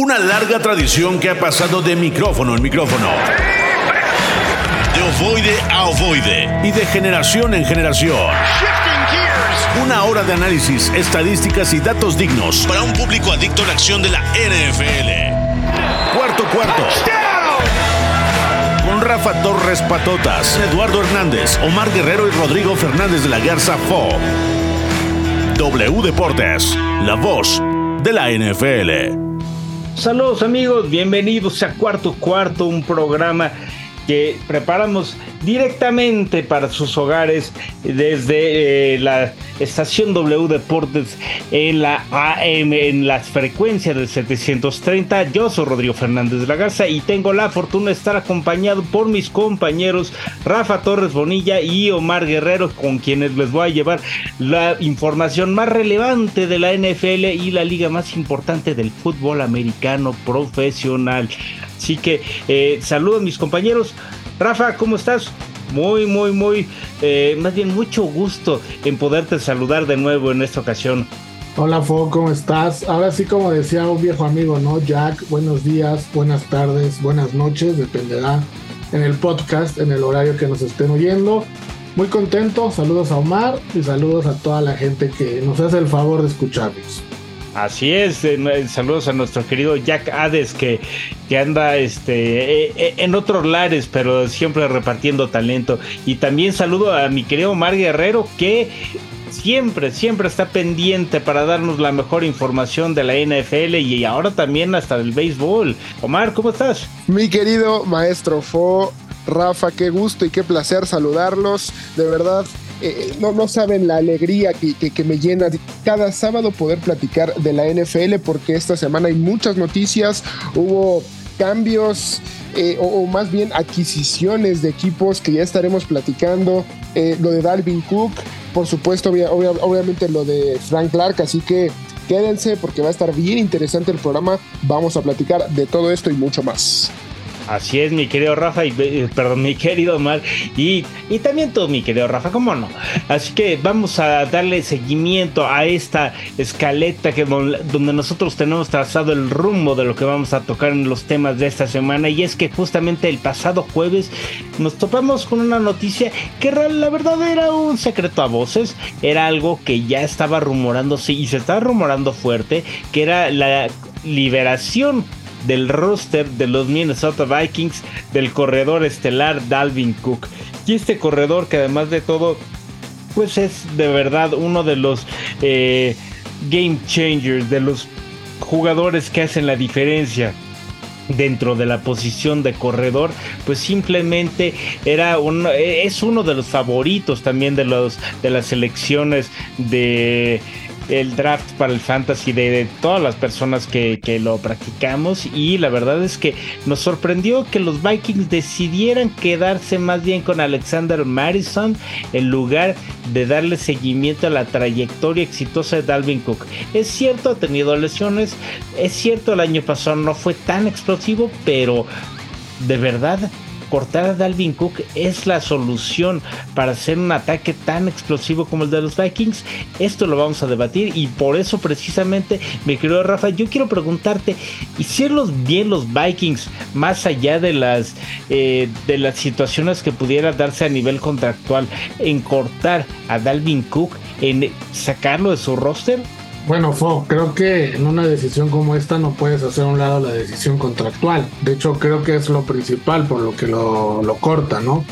Una larga tradición que ha pasado de micrófono en micrófono. De ovoide a ovoide. Y de generación en generación. Una hora de análisis, estadísticas y datos dignos para un público adicto a la acción de la NFL. Cuarto cuarto. Con Rafa Torres Patotas, Eduardo Hernández, Omar Guerrero y Rodrigo Fernández de la Garza Fo. W Deportes, la voz de la NFL. Saludos amigos, bienvenidos a Cuarto Cuarto, un programa que preparamos directamente para sus hogares desde eh, la estación W Deportes en la AM, en las frecuencias del 730. Yo soy Rodrigo Fernández de la Garza y tengo la fortuna de estar acompañado por mis compañeros Rafa Torres Bonilla y Omar Guerrero, con quienes les voy a llevar la información más relevante de la NFL y la liga más importante del fútbol americano profesional. Así que eh, saludo a mis compañeros. Rafa, ¿cómo estás? Muy, muy, muy, eh, más bien mucho gusto en poderte saludar de nuevo en esta ocasión. Hola Fo, ¿cómo estás? Ahora sí, como decía un viejo amigo, ¿no? Jack, buenos días, buenas tardes, buenas noches, dependerá en el podcast, en el horario que nos estén oyendo. Muy contento, saludos a Omar y saludos a toda la gente que nos hace el favor de escucharnos. Así es, saludos a nuestro querido Jack Hades que, que anda este, eh, eh, en otros lares, pero siempre repartiendo talento. Y también saludo a mi querido Omar Guerrero que siempre, siempre está pendiente para darnos la mejor información de la NFL y ahora también hasta del béisbol. Omar, ¿cómo estás? Mi querido maestro Fo, Rafa, qué gusto y qué placer saludarlos. De verdad, eh, no, no saben la alegría que, que, me llena cada sábado poder platicar de la NFL porque esta semana hay muchas noticias, hubo cambios eh, o, más bien adquisiciones de equipos que ya estaremos platicando, eh, lo de Dalvin Cook, por supuesto obviamente lo de Frank Clark, así que quédense porque va a estar bien interesante el programa, vamos a platicar de todo esto y mucho más. Así es, mi querido Rafa, y eh, perdón, mi querido Omar, y, y también tú, mi querido Rafa, ¿cómo no? Así que vamos a darle seguimiento a esta escaleta que, donde nosotros tenemos trazado el rumbo de lo que vamos a tocar en los temas de esta semana, y es que justamente el pasado jueves nos topamos con una noticia que la verdad era un secreto a voces, era algo que ya estaba rumorándose y se estaba rumorando fuerte, que era la liberación del roster de los Minnesota Vikings del corredor estelar Dalvin Cook. Y este corredor que además de todo, pues es de verdad uno de los eh, game changers, de los jugadores que hacen la diferencia dentro de la posición de corredor, pues simplemente era un, es uno de los favoritos también de los de las selecciones de el draft para el fantasy de, todas las personas que, lo practicamos y la verdad es que nos sorprendió que los Vikings decidieran quedarse más bien con Alexander Madison en lugar de darle seguimiento a la trayectoria exitosa de Dalvin Cook. Es cierto, ha tenido lesiones, es cierto, el año pasado no fue tan explosivo, pero de verdad cortar a Dalvin Cook es la solución para hacer un ataque tan explosivo como el de los Vikings. Esto lo vamos a debatir y por eso precisamente, mi querido Rafa, yo quiero preguntarte, ¿hicieron bien los Vikings más allá de las, eh, de las situaciones que pudiera darse a nivel contractual en cortar a Dalvin Cook, en sacarlo de su roster? Bueno, Fo, creo que en una decisión como esta no puedes hacer a un lado la decisión contractual. De hecho, creo que es lo principal por lo que lo, corta, ¿no?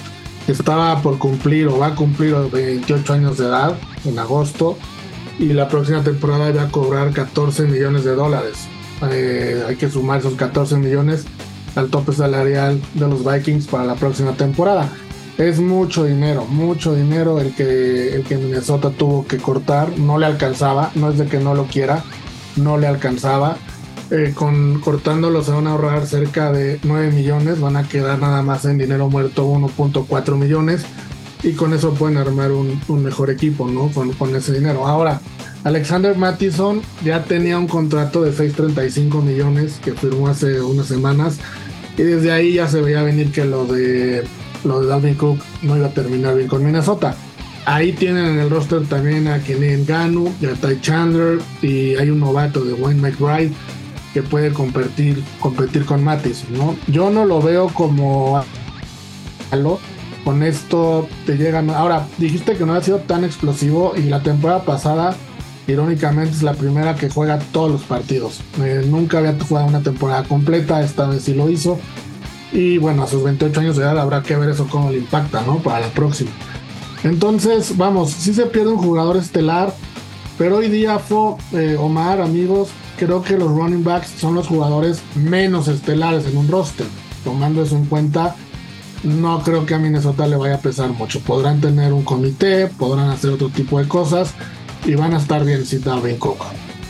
Estaba por cumplir o va a cumplir los 28 años de edad en agosto y la próxima temporada va a cobrar 14 millones de dólares. Eh, hay que sumar esos 14 millones al tope salarial de los Vikings para la próxima temporada es mucho dinero, mucho dinero el que, el que Minnesota tuvo que cortar, no le alcanzaba, no es de que no lo quiera, no le alcanzaba. Eh, con cortándolo se van a ahorrar cerca de 9 millones, van a quedar nada más en dinero muerto 1.4 millones y con eso pueden armar un, mejor equipo, ¿no? Con, con, ese dinero. Ahora, Alexander Mattison ya tenía un contrato de 6.35 millones que firmó hace unas semanas y desde ahí ya se veía venir que lo de lo de Dalvin Cook no iba a terminar bien con Minnesota. Ahí tienen en el roster también a Kenny Ganu, a Ty Chandler y hay un novato de Wayne McBride que puede competir, competir con Matis, ¿no? Yo no lo veo como con esto te llegan. Ahora, dijiste que no ha sido tan explosivo y la temporada pasada, irónicamente, es la primera que juega todos los partidos. Eh, nunca había jugado una temporada completa, esta vez sí lo hizo. Y bueno, a sus 28 años de edad habrá que ver eso cómo le impacta, ¿no? Para la próxima. Entonces, vamos, si se pierde un jugador estelar, pero hoy día fue eh, Omar, amigos, creo que los running backs son los jugadores menos estelares en un roster. Tomando eso en cuenta, no creo que a Minnesota le vaya a pesar mucho. Podrán tener un comité, podrán hacer otro tipo de cosas y van a estar bien si Dalvin Cook.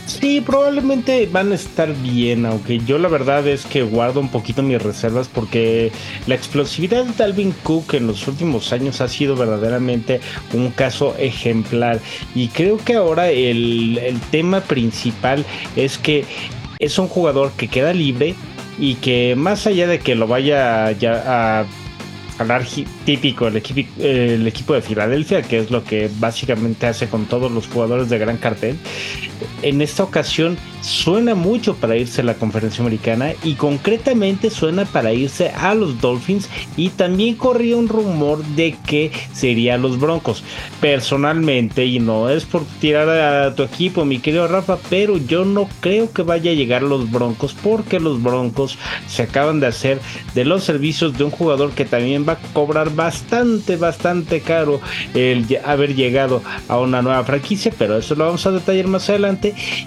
Sí, probablemente van a estar bien, aunque yo la verdad es que guardo un poquito mis reservas porque la explosividad de Dalvin Cook en los últimos años ha sido verdaderamente un caso ejemplar y creo que ahora el, el tema principal es que es un jugador que queda libre y que más allá de que lo vaya ya a jalar típico el equipo, el equipo de Filadelfia, que es lo que básicamente hace con todos los jugadores de gran cartel. En esta ocasión suena mucho para irse a la conferencia americana y concretamente suena para irse a los Dolphins y también corría un rumor de que sería los Broncos. Personalmente, y no es por tirar a tu equipo, mi querido Rafa, pero yo no creo que vaya a llegar a los Broncos porque los Broncos se acaban de hacer de los servicios de un jugador que también va a cobrar bastante, bastante caro el haber llegado a una nueva franquicia, pero eso lo vamos a detallar más adelante.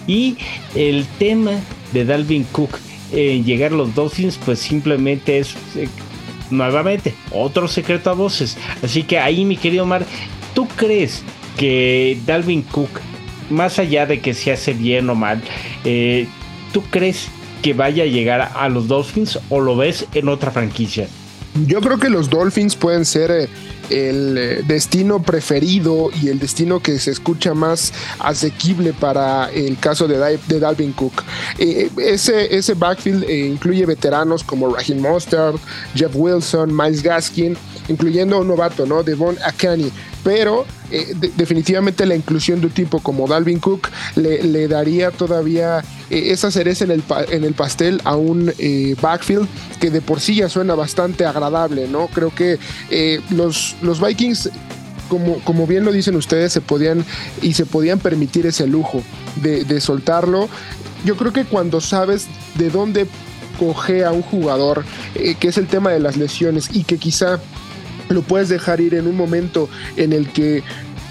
Y el tema de Dalvin Cook en llegar a los Dolphins, pues simplemente es eh, nuevamente otro secreto a voces. Así que ahí, mi querido Omar, ¿tú crees que Dalvin Cook, más allá de que se hace bien o mal, eh, ¿tú crees que vaya a llegar a los Dolphins o lo ves en otra franquicia? Yo creo que los Dolphins pueden ser eh, el eh, destino preferido y el destino que se escucha más asequible para el caso de, Dalvin Cook. Eh, ese, ese backfield incluye veteranos como Raheem Mostert, Jeff Wilson, Miles Gaskin, incluyendo un novato, ¿no? Devon Akani pero eh, definitivamente la inclusión de un tipo como Dalvin Cook le, daría todavía eh, esa cereza en el, en el pastel a un eh, backfield que de por sí ya suena bastante agradable, ¿no? Creo que los, los Vikings como, como, bien lo dicen ustedes, se podían y se podían permitir ese lujo de, de, soltarlo. Yo creo que cuando sabes de dónde coge a un jugador, que es el tema de las lesiones y que quizá lo puedes dejar ir en un momento en el que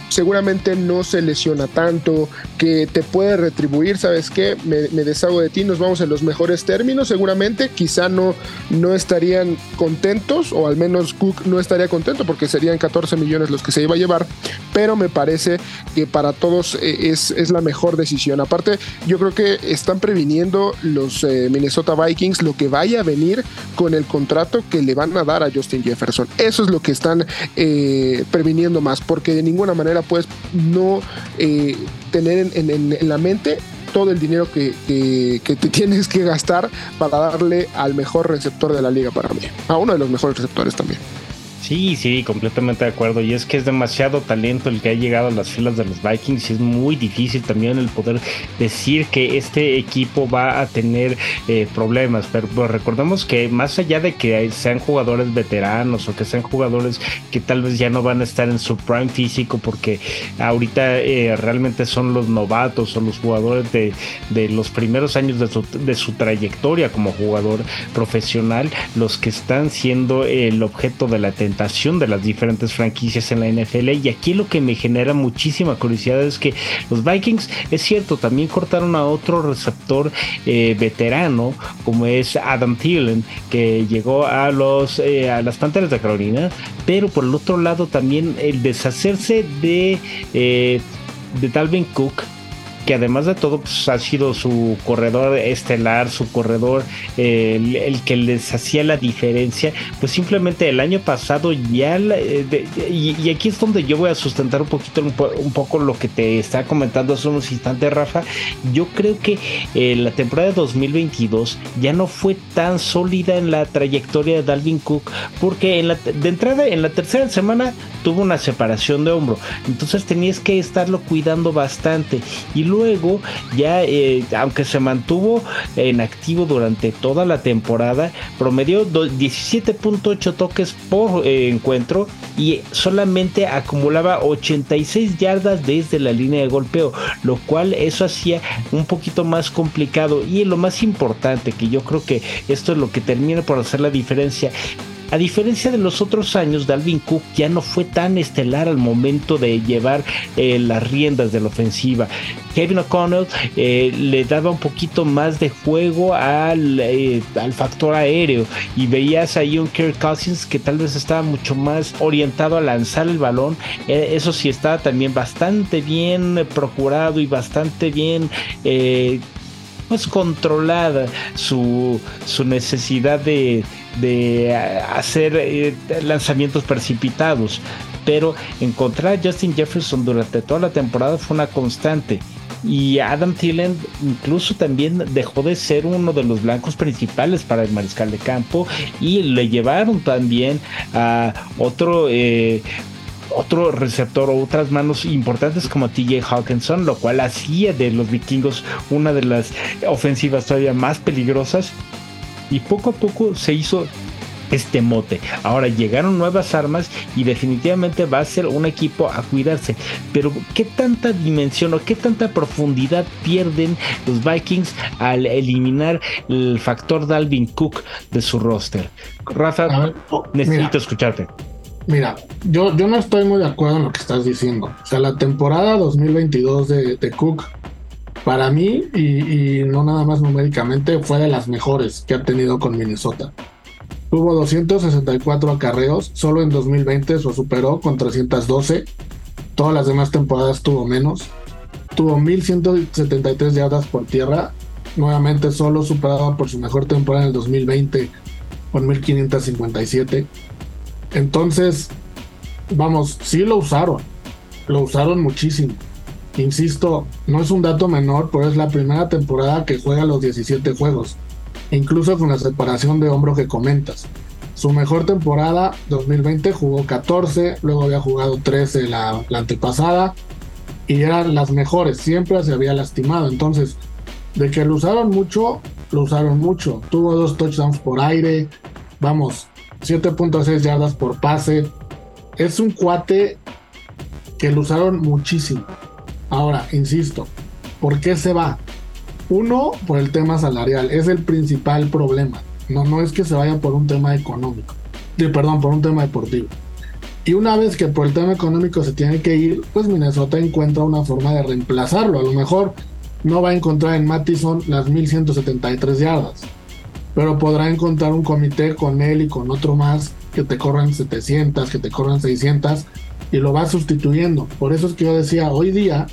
seguramente no se lesiona tanto, que te puede retribuir, ¿sabes qué? Me, deshago de ti, nos vamos en los mejores términos, seguramente, quizá no, no estarían contentos, o al menos Cook no estaría contento porque serían 14 millones los que se iba a llevar, pero me parece que para todos eh, es, es la mejor decisión. Aparte, yo creo que están previniendo los eh, Minnesota Vikings lo que vaya a venir con el contrato que le van a dar a Justin Jefferson. Eso es lo que están eh, previniendo más, porque de ninguna manera puedes no eh, tener en, la mente todo el dinero que, que, te tienes que gastar para darle al mejor receptor de la liga para mí, a uno de los mejores receptores también. Sí, sí, completamente de acuerdo. Y es que es demasiado talento el que ha llegado a las filas de los Vikings y es muy difícil también el poder decir que este equipo va a tener eh, problemas. Pero pues, recordemos que más allá de que sean jugadores veteranos o que sean jugadores que tal vez ya no van a estar en su prime físico porque ahorita eh, realmente son los novatos o los jugadores de, los primeros años de su, de su trayectoria como jugador profesional los que están siendo el objeto de la atención de las diferentes franquicias en la NFL. Y aquí lo que me genera muchísima curiosidad es que los Vikings, es cierto, también cortaron a otro receptor eh, veterano, como es Adam Thielen, que llegó a, los, eh, a las Panteras de Carolina, pero por el otro lado también el deshacerse de, eh, de Dalvin Cook que además de todo pues, ha sido su corredor estelar, su corredor el, que les hacía la diferencia, pues simplemente el año pasado ya, eh, y, aquí es donde yo voy a sustentar un poquito, un, poco lo que te estaba comentando hace unos instantes, Rafa, yo creo que eh, la temporada de 2022 ya no fue tan sólida en la trayectoria de Dalvin Cook, porque en la, de entrada en la tercera semana tuvo una separación de hombro, entonces tenías que estarlo cuidando bastante, y luego luego ya, eh, aunque se mantuvo en activo durante toda la temporada, promedió 17.8 toques por eh, encuentro y solamente acumulaba 86 yardas desde la línea de golpeo, lo cual eso hacía un poquito más complicado. Y lo más importante que yo creo que esto es lo que termina por hacer la diferencia a diferencia de los otros años, Dalvin Cook ya no fue tan estelar al momento de llevar eh, las riendas de la ofensiva. Kevin O'Connell eh, le daba un poquito más de juego al, eh, al, factor aéreo y veías ahí un Kirk Cousins que tal vez estaba mucho más orientado a lanzar el balón. eso sí estaba también bastante bien procurado y bastante bien pues controlada su, su necesidad de, de hacer eh, lanzamientos precipitados. Pero encontrar a Justin Jefferson durante toda la temporada fue una constante. Y Adam Thielen incluso también dejó de ser uno de los blancos principales para el mariscal de campo y le llevaron también a otro eh, otro receptor o otras manos importantes como TJ Hawkinson, lo cual hacía de los vikingos una de las ofensivas todavía más peligrosas. Y poco a poco se hizo este mote. Ahora llegaron nuevas armas y definitivamente va a ser un equipo a cuidarse. Pero ¿qué tanta dimensión o qué tanta profundidad pierden los Vikings al eliminar el factor Dalvin Cook de su roster? Rafa, necesito escucharte. Mira, yo, yo no estoy muy de acuerdo en lo que estás diciendo. O sea, la temporada 2022 de, Cook, para mí, y, no nada más numéricamente, fue de las mejores que ha tenido con Minnesota. Tuvo 264 acarreos, solo en 2020 lo superó con 312. Todas las demás temporadas tuvo menos. Tuvo 1173 yardas por tierra, nuevamente solo superado por su mejor temporada en el 2020 con 1557 entonces, vamos, sí lo usaron, lo usaron muchísimo. Insisto, no es un dato menor, pero es la primera temporada que juega los 17 juegos, incluso con la separación de hombro que comentas. Su mejor temporada, 2020, jugó 14, luego había jugado 13 la, la antepasada, y eran las mejores, siempre se había lastimado. Entonces, de que lo usaron mucho, lo usaron mucho. Tuvo dos touchdowns por aire, vamos, 7.6 yardas por pase. Es un cuate que lo usaron muchísimo. Ahora, insisto, ¿por qué se va? Uno, por el tema salarial, es el principal problema. No, no es que se vaya por un tema económico. perdón, por un tema deportivo. Y una vez que por el tema económico se tiene que ir, pues Minnesota encuentra una forma de reemplazarlo. A lo mejor no va a encontrar en Mattison las 1173 yardas pero podrá encontrar un comité con él y con otro más que te corran 700, que te corran 600 y lo va sustituyendo. Por eso es que yo decía, hoy día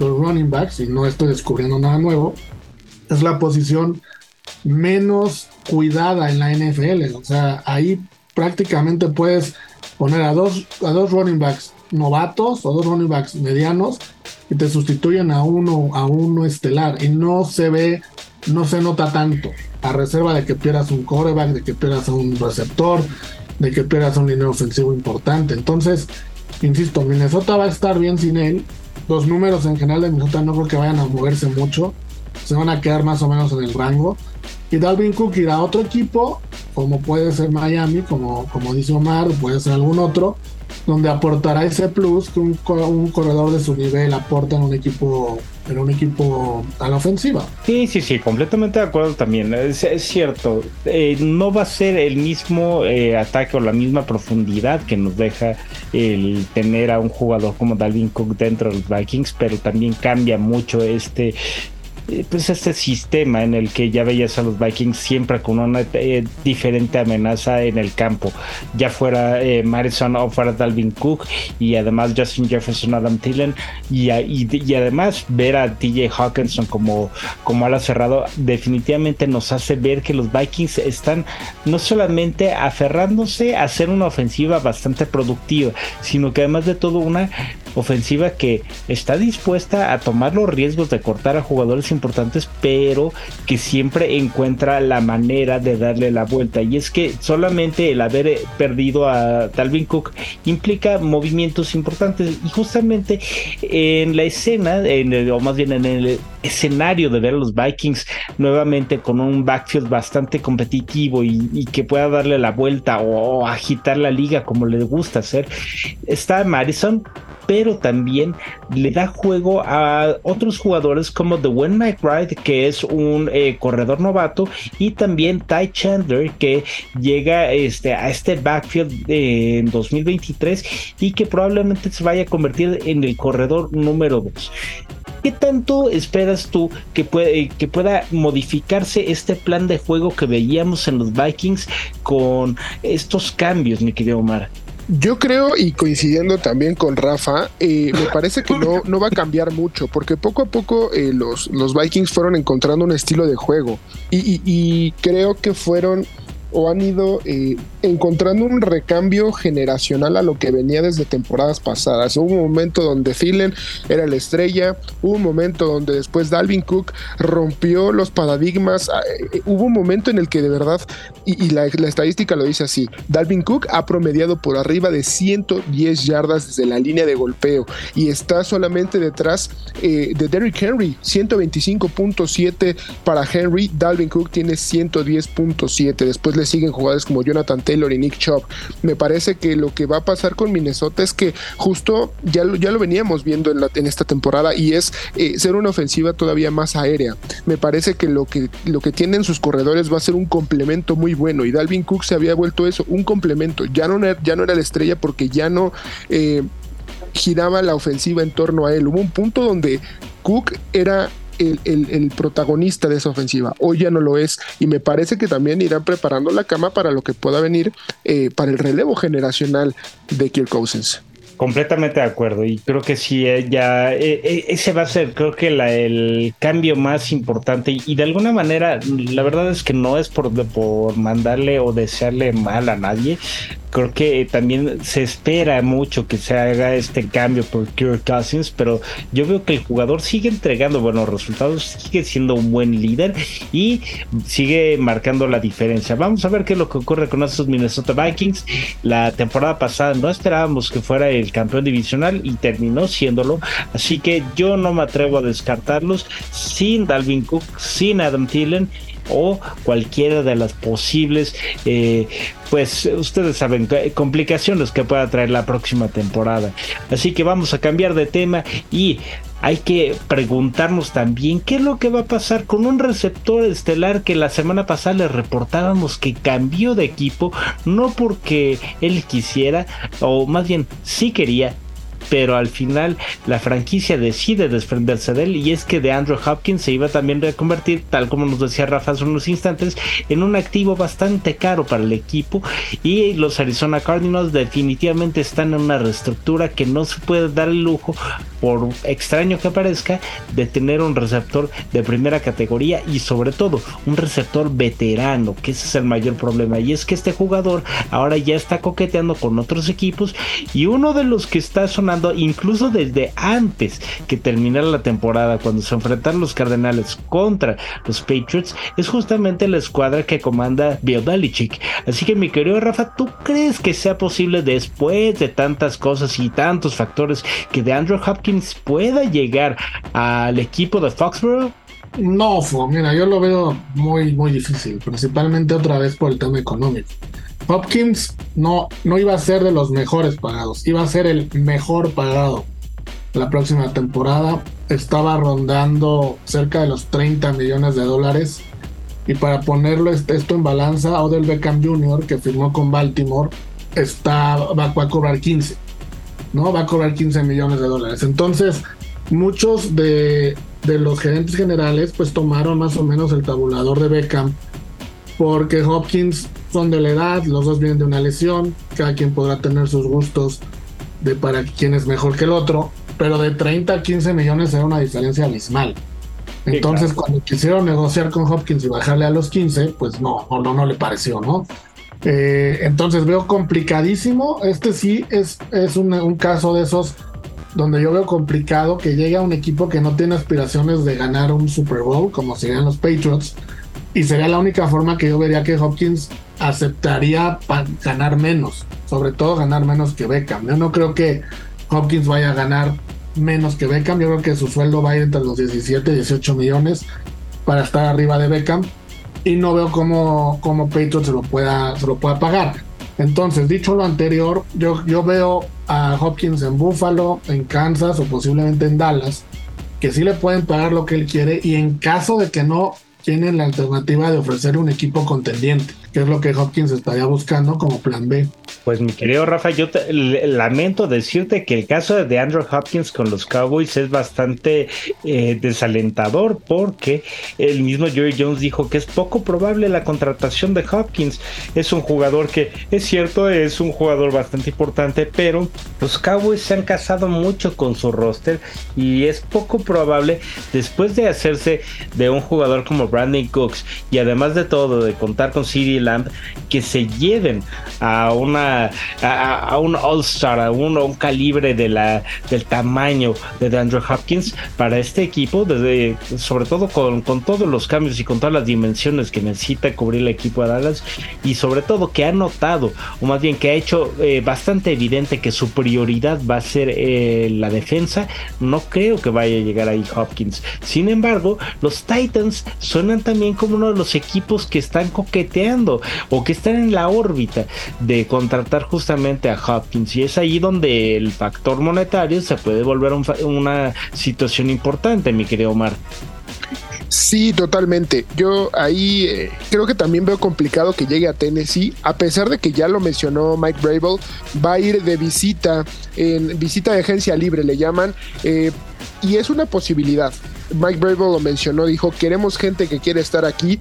los running backs, y no estoy descubriendo nada nuevo, es la posición menos cuidada en la NFL. O sea, ahí prácticamente puedes poner a dos, a dos running backs novatos o dos running backs medianos y te sustituyen a uno, a uno estelar y no se ve, no se nota tanto a reserva de que pierdas un coreback, de que pierdas un receptor, de que pierdas un dinero ofensivo importante. Entonces, insisto, Minnesota va a estar bien sin él. Los números en general de Minnesota no creo que vayan a moverse mucho. Se van a quedar más o menos en el rango. Y Dalvin Cook irá a otro equipo, como puede ser Miami, como, como dice Omar, puede ser algún otro, donde aportará ese plus que un, un corredor de su nivel aporta en un equipo en un equipo a la ofensiva. Sí, sí, sí, completamente de acuerdo también. Es, cierto, eh, no va a ser el mismo eh, ataque o la misma profundidad que nos deja el tener a un jugador como Dalvin Cook dentro de los Vikings, pero también cambia mucho este pues este sistema en el que ya veías a los Vikings siempre con una eh, diferente amenaza en el campo, ya fuera eh, Madison o fuera Dalvin Cook y además Justin Jefferson, Adam Thielen y, y, además ver a TJ Hawkinson como, como ala cerrado definitivamente nos hace ver que los Vikings están no solamente aferrándose a hacer una ofensiva bastante productiva, sino que además de todo una ofensiva que está dispuesta a tomar los riesgos de cortar a jugadores importantes, pero que siempre encuentra la manera de darle la vuelta. Y es que solamente el haber perdido a Dalvin Cook implica movimientos importantes. Y justamente en la escena, en o más bien en el escenario de ver a los Vikings nuevamente con un backfield bastante competitivo y, que pueda darle la vuelta o, agitar la liga como le gusta hacer, está Madison, pero también le da juego a otros jugadores como The Wayne McBride, que es un eh, corredor novato, y también Ty Chandler, que llega este, a este backfield en 2023 y que probablemente se vaya a convertir en el corredor número 2. ¿Qué tanto esperas tú que, pueda modificarse este plan de juego que veíamos en los Vikings con estos cambios, mi querido Omar? Yo creo, y coincidiendo también con Rafa, eh, me parece que no, va a cambiar mucho, porque poco a poco eh, los Vikings fueron encontrando un estilo de juego y creo que fueron o han ido eh, encontrando un recambio generacional a lo que venía desde temporadas pasadas. Hubo un momento donde Thielen era la estrella, hubo un momento donde después Dalvin Cook rompió los paradigmas, ah, eh, hubo un momento en el que de verdad, y, la, estadística lo dice así, Dalvin Cook ha promediado por arriba de 110 yardas desde la línea de golpeo y está solamente detrás eh, de Derrick Henry, 125.7 para Henry, Dalvin Cook tiene 110.7, después le siguen jugadores como Jonathan Taylor y Nick Chubb. Me parece que lo que va a pasar con Minnesota es que justo ya lo, ya lo veníamos viendo en, esta temporada y es eh, ser una ofensiva todavía más aérea. Me parece que lo, que lo que tienen sus corredores va a ser un complemento muy bueno y Dalvin Cook se había vuelto eso, un complemento. Ya no, ya no era la estrella porque ya no... Eh, giraba la ofensiva en torno a él. Hubo un punto donde Cook era el, protagonista de esa ofensiva. Hoy ya no lo es y me parece que también irán preparando la cama para lo que pueda venir eh, para el relevo generacional de Kirk Cousins. Completamente de acuerdo y creo que sí, eh, ya eh, ese va a ser creo que el cambio más importante y, de alguna manera la verdad es que no es por, por mandarle o desearle mal a nadie, creo que también se espera mucho que se haga este cambio por Kirk Cousins, pero yo veo que el jugador sigue entregando buenos resultados, sigue siendo un buen líder y sigue marcando la diferencia. Vamos a ver qué es lo que ocurre con estos Minnesota Vikings. La temporada pasada no esperábamos que fuera el campeón divisional y terminó siéndolo, así que yo no me atrevo a descartarlos sin Dalvin Cook, sin Adam Thielen o cualquiera de las posibles, eh, pues ustedes saben, complicaciones que pueda traer la próxima temporada. Así que vamos a cambiar de tema y hay que preguntarnos también qué es lo que va a pasar con un receptor estelar que la semana pasada le reportábamos que cambió de equipo, no porque él quisiera, o más bien sí quería, pero al final la franquicia decide desprenderse de él y es que de Andrew Hopkins se iba también a convertir, tal como nos decía Rafa hace unos instantes, en un activo bastante caro para el equipo y los Arizona Cardinals definitivamente están en una reestructura que no se puede dar el lujo, por extraño que parezca, de tener un receptor de primera categoría y sobre todo un receptor veterano, que ese es el mayor problema. Y es que este jugador ahora ya está coqueteando con otros equipos y uno de los que está sonando incluso desde antes que terminara la temporada, cuando se enfrentaron los Cardenales contra los Patriots, es justamente la escuadra que comanda Bill Así que mi querido Rafa, ¿tú crees que sea posible después de tantas cosas y tantos factores que de Andrew Hopkins pueda llegar al equipo de Foxborough? No, mira, yo lo veo muy, muy difícil, principalmente otra vez por el tema económico. Hopkins no, no iba a ser de los mejores pagados, iba a ser el mejor pagado. La próxima temporada estaba rondando cerca de los 30 millones de dólares. Y para ponerlo esto en balanza, Odell Beckham Jr., que firmó con Baltimore, está, va, a cobrar 15. ¿no? Va a cobrar 15 millones de dólares. Entonces, muchos de, de los gerentes generales pues tomaron más o menos el tabulador de Beckham porque Hopkins son de la edad, los dos vienen de una lesión, cada quien podrá tener sus gustos de para quién es mejor que el otro, pero de 30 a 15 millones era una diferencia abismal. Entonces, cuando quisieron negociar con Hopkins y bajarle a los 15, pues no, no, no le pareció, ¿no? Eh, entonces veo complicadísimo. Este sí es, es un, un, caso de esos donde yo veo complicado que llegue a un equipo que no tiene aspiraciones de ganar un Super Bowl, como serían los Patriots, y sería la única forma que yo vería que Hopkins aceptaría ganar menos, sobre todo ganar menos que Beckham. Yo no creo que Hopkins vaya a ganar menos que Beckham, yo creo que su sueldo va a ir entre los 17 y 18 millones para estar arriba de Beckham y no veo cómo, cómo se lo pueda, se lo pueda pagar. Entonces, dicho lo anterior, yo, yo veo a Hopkins en Buffalo, en Kansas o posiblemente en Dallas, que sí le pueden pagar lo que él quiere y en caso de que no, tienen la alternativa de ofrecer un equipo contendiente que es lo que Hopkins estaría buscando como plan B. Pues mi querido Rafa, yo lamento decirte que el caso de Andrew Hopkins con los Cowboys es bastante eh, desalentador porque el mismo Jerry Jones dijo que es poco probable la contratación de Hopkins. Es un jugador que es cierto, es un jugador bastante importante, pero los Cowboys se han casado mucho con su roster y es poco probable después de hacerse de un jugador como Brandon Cooks y además de todo de contar con CD que se lleven a una a, un All-Star, a un, un, calibre de la, del tamaño de Andrew Hopkins para este equipo, desde, sobre todo con, con todos los cambios y con todas las dimensiones que necesita cubrir el equipo de Dallas y sobre todo que ha notado, o más bien que ha hecho eh, bastante evidente que su prioridad va a ser eh, la defensa, no creo que vaya a llegar ahí Hopkins. Sin embargo, los Titans suenan también como uno de los equipos que están coqueteando o que están en la órbita de contratar justamente a Hopkins y es ahí donde el factor monetario se puede volver una situación importante, mi querido Omar. Sí, totalmente. Yo ahí eh, creo que también veo complicado que llegue a Tennessee, a pesar de que ya lo mencionó Mike Brable, va a ir de visita, en visita de agencia libre le llaman, eh, y es una posibilidad. Mike Brable lo mencionó, dijo, queremos gente que quiere estar aquí,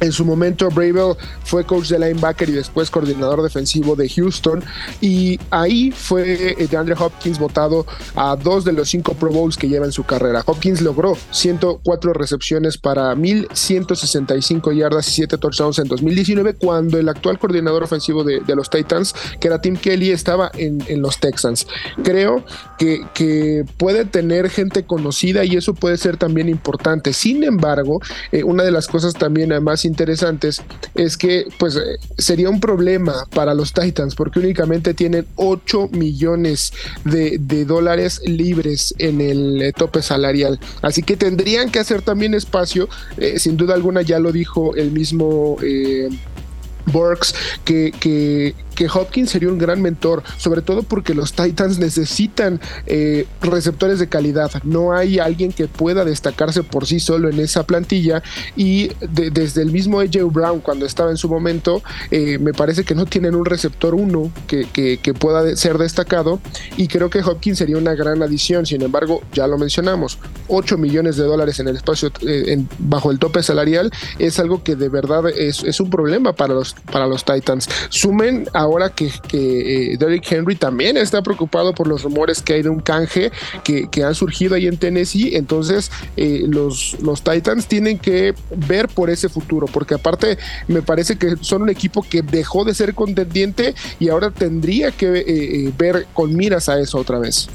en su momento, Bravel fue coach de linebacker y después coordinador defensivo de Houston. Y ahí fue eh, DeAndre Hopkins votado a dos de los cinco Pro Bowls que lleva en su carrera. Hopkins logró 104 recepciones para 1165 yardas y 7 touchdowns en 2019, cuando el actual coordinador ofensivo de, los Titans, que era Tim Kelly, estaba en, los Texans. Creo que, puede tener gente conocida y eso puede ser también importante. Sin embargo, eh, una de las cosas también más interesantes es que pues eh, sería un problema para los Titans porque únicamente tienen 8 millones de, dólares libres en el eh, tope salarial. Así que tendrían que hacer también espacio, eh, sin duda alguna ya lo dijo el mismo... Que, que, que Hopkins sería un gran mentor, sobre todo porque los Titans necesitan eh, receptores de calidad. No hay alguien que pueda destacarse por sí solo en esa plantilla y desde el mismo AJ Brown cuando estaba en su momento, eh, me parece que no tienen un receptor uno que, pueda ser destacado y creo que Hopkins sería una gran adición. Sin embargo, ya lo mencionamos, 8 millones de dólares en el espacio eh, bajo el tope salarial es algo que de verdad es, un problema para los, para los Titans. Sumen a ahora que, que eh, Derrick Henry también está preocupado por los rumores que hay de un canje que, que han surgido ahí en Tennessee. Entonces, eh, los, los Titans tienen que ver por ese futuro, porque aparte me parece que son un equipo que dejó de ser contendiente y ahora tendría que eh, ver con miras a eso otra vez.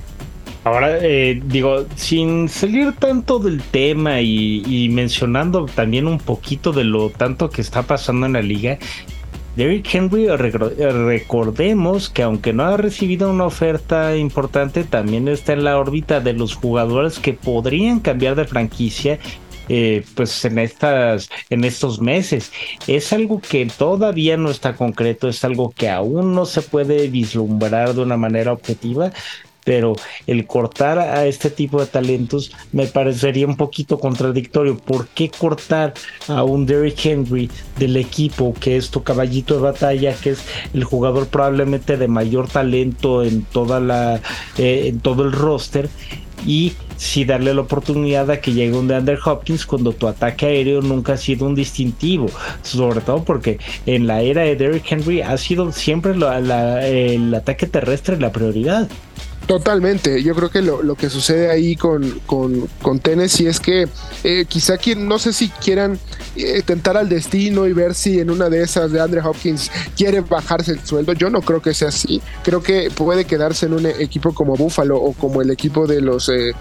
Ahora, digo, sin salir tanto del tema y, mencionando también un poquito de lo tanto que está pasando en la liga, Derrick Henry, recordemos que aunque no ha recibido una oferta importante, también está en la órbita de los jugadores que podrían cambiar de franquicia eh, pues en estas en estos meses. Es algo que todavía no está concreto es algo que aún no se puede vislumbrar de una manera objetiva pero el cortar a este tipo de talentos me parecería un poquito contradictorio. ¿Por qué cortar a un Derrick Henry del equipo que es tu caballito de batalla, que es el jugador probablemente de mayor talento en toda la eh, en todo el roster? y si darle la oportunidad a que llegue un DeAndre Hopkins cuando tu ataque aéreo nunca ha sido un distintivo, sobre todo porque en la era de Derrick Henry ha sido siempre el ataque terrestre la prioridad. Totalmente, yo creo que lo, que sucede ahí con, con, con Tennessee es que eh, quizá quien, no sé si quieran eh, tentar al destino y ver si en una de esas de Andre Hopkins quiere bajarse el sueldo, yo no creo que sea así, creo que puede quedarse en un equipo como Buffalo o como el equipo de los eh,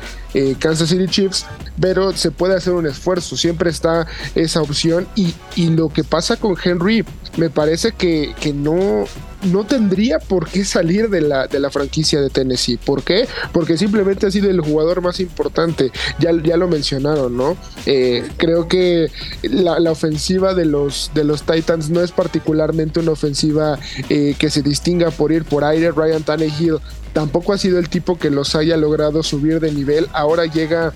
Kansas City Chiefs, pero se puede hacer un esfuerzo, siempre está esa opción y, y lo que pasa con Henry me parece que, que no no tendría por qué salir de la, de la franquicia de Tennessee. ¿Por qué? Porque simplemente ha sido el jugador más importante. Ya, ya lo mencionaron, ¿no? Eh, creo que la, ofensiva de los, de los Titans no es particularmente una ofensiva eh, que se distinga por ir por aire. Ryan Tannehill tampoco ha sido el tipo que los haya logrado subir de nivel. Ahora llega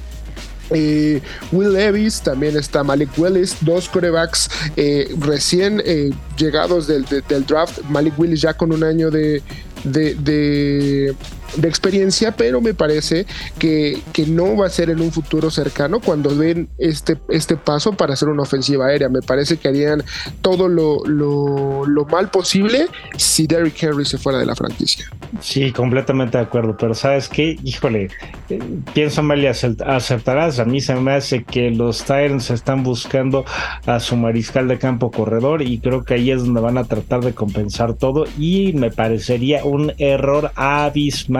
eh, Will Levis, también está Malik Willis, dos corebacks eh, recién eh, llegados del, draft. Malik Willis ya con un año de, de, experiencia, pero me parece que, que, no va a ser en un futuro cercano cuando ven este, este paso para hacer una ofensiva aérea. Me parece que harían todo lo, lo, mal posible si Derrick Henry se fuera de la franquicia. Sí, completamente de acuerdo, pero sabes qué, híjole, eh, pienso mal y acertarás. A mí se me hace que los Tyrants están buscando a su mariscal de campo corredor y creo que ahí es donde van a tratar de compensar todo y me parecería un error abismal.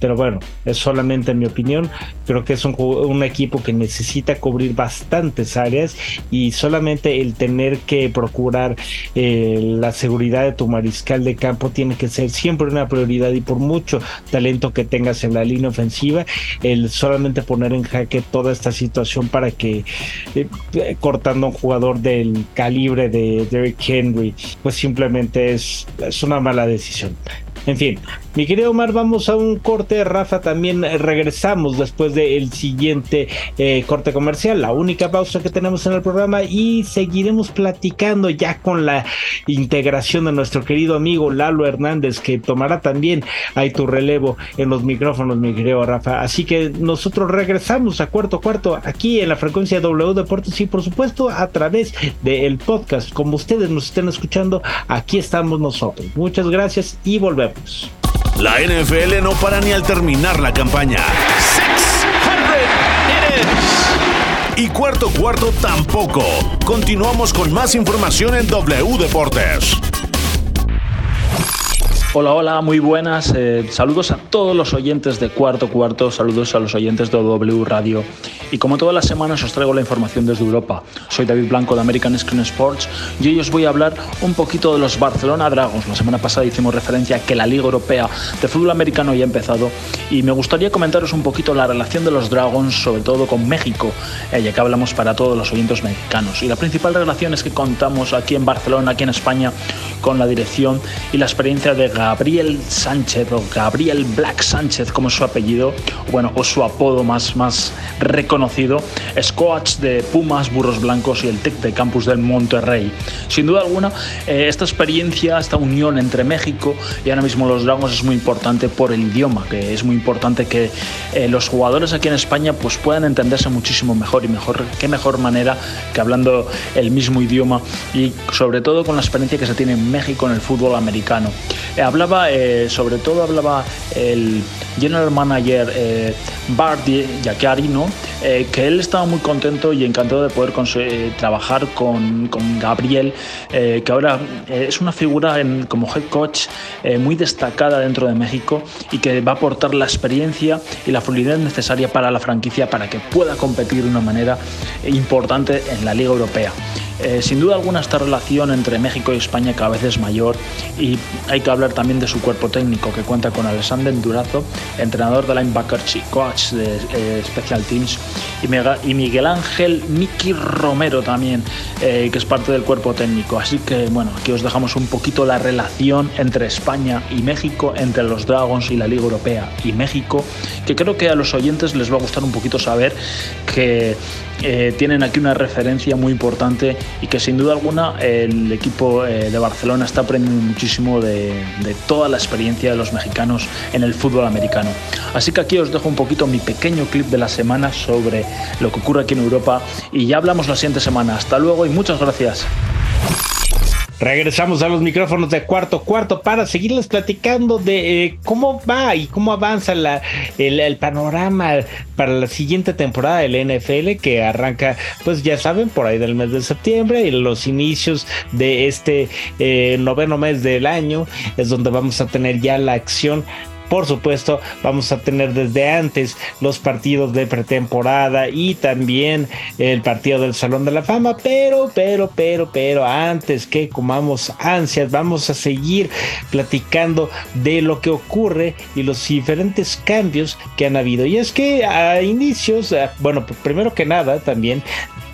Pero bueno, es solamente mi opinión. Creo que es un, un equipo que necesita cubrir bastantes áreas y solamente el tener que procurar eh, la seguridad de tu mariscal de campo tiene que ser siempre una prioridad y por mucho talento que tengas en la línea ofensiva, el solamente poner en jaque toda esta situación para que eh, cortando a un jugador del calibre de Derrick Henry, pues simplemente es una mala decisión. En fin, mi querido Omar, vamos a un corte. Rafa, también regresamos después del siguiente eh, corte comercial, la única pausa que tenemos en el programa y seguiremos platicando ya con la integración de nuestro querido amigo Lalo Hernández, que tomará también ahí tu relevo en los micrófonos, mi querido Rafa. Así que nosotros regresamos a cuarto cuarto aquí en la frecuencia W Deportes y por supuesto a través del podcast. Como ustedes nos estén escuchando, aquí estamos nosotros. Muchas gracias y volvemos. La NFL no para ni al terminar la campaña. Y cuarto cuarto tampoco. Continuamos con más información en W Deportes. Hola, hola, muy buenas. Eh, saludos a todos los oyentes de Cuarto Cuarto, saludos a los oyentes de W Radio. Y como todas las semanas os traigo la información desde Europa. Soy David Blanco de American Screen Sports y hoy os voy a hablar un poquito de los Barcelona Dragons. La semana pasada hicimos referencia a que la Liga Europea de Fútbol Americano ya ha empezado y me gustaría comentaros un poquito la relación de los Dragons, sobre todo con México, eh, ya que hablamos para todos los oyentes mexicanos. Y la principal relación es que contamos aquí en Barcelona, aquí en España, con la dirección y la experiencia de Gabriel Sánchez o Gabriel Black Sánchez, como su apellido, bueno, o su apodo más, más reconocido, es coach de Pumas, Burros Blancos y el TEC de Campus del Monterrey. Sin duda alguna, eh, esta experiencia, esta unión entre México y ahora mismo los Dragons es muy importante por el idioma, que es muy importante que eh, los jugadores aquí en España pues puedan entenderse muchísimo mejor y mejor, qué mejor manera que hablando el mismo idioma y sobre todo con la experiencia que se tiene en México en el fútbol americano. Hablaba, eh, sobre todo hablaba el general manager eh, Bart Yacarino, eh, que él estaba muy contento y encantado de poder trabajar con, con Gabriel, que ahora es una figura en, como head coach muy destacada dentro de México y que va a aportar la experiencia y la fluidez necesaria para la franquicia para que pueda competir de una manera importante en la Liga Europea. Eh, sin duda alguna esta relación entre México y España cada vez es mayor y hay que hablar también de su cuerpo técnico que cuenta con Alexander Durazo, entrenador de linebacker coach de eh, Special Teams y, Miguel Ángel Miki Romero también, eh, que es parte del cuerpo técnico. Así que bueno, aquí os dejamos un poquito la relación entre España y México, entre los Dragons y la Liga Europea y México, que creo que a los oyentes les va a gustar un poquito saber que eh, tienen aquí una referencia muy importante y que sin duda alguna el equipo eh, de Barcelona está aprendiendo muchísimo de, toda la experiencia de los mexicanos en el fútbol americano. Así que aquí os dejo un poquito mi pequeño clip de la semana sobre lo que ocurre aquí en Europa y ya hablamos la siguiente semana. Hasta luego y muchas gracias. Regresamos a los micrófonos de cuarto cuarto para seguirles platicando de eh, cómo va y cómo avanza la, el, panorama para la siguiente temporada del NFL que arranca, pues ya saben, por ahí del mes de septiembre y los inicios de este eh, noveno mes del año es donde vamos a tener ya la acción por supuesto, vamos a tener desde antes los partidos de pretemporada y también el partido del Salón de la Fama, pero, pero, pero, pero, antes que comamos ansias, vamos a seguir platicando de lo que ocurre y los diferentes cambios que han habido. Y es que a inicios, bueno, primero que nada, también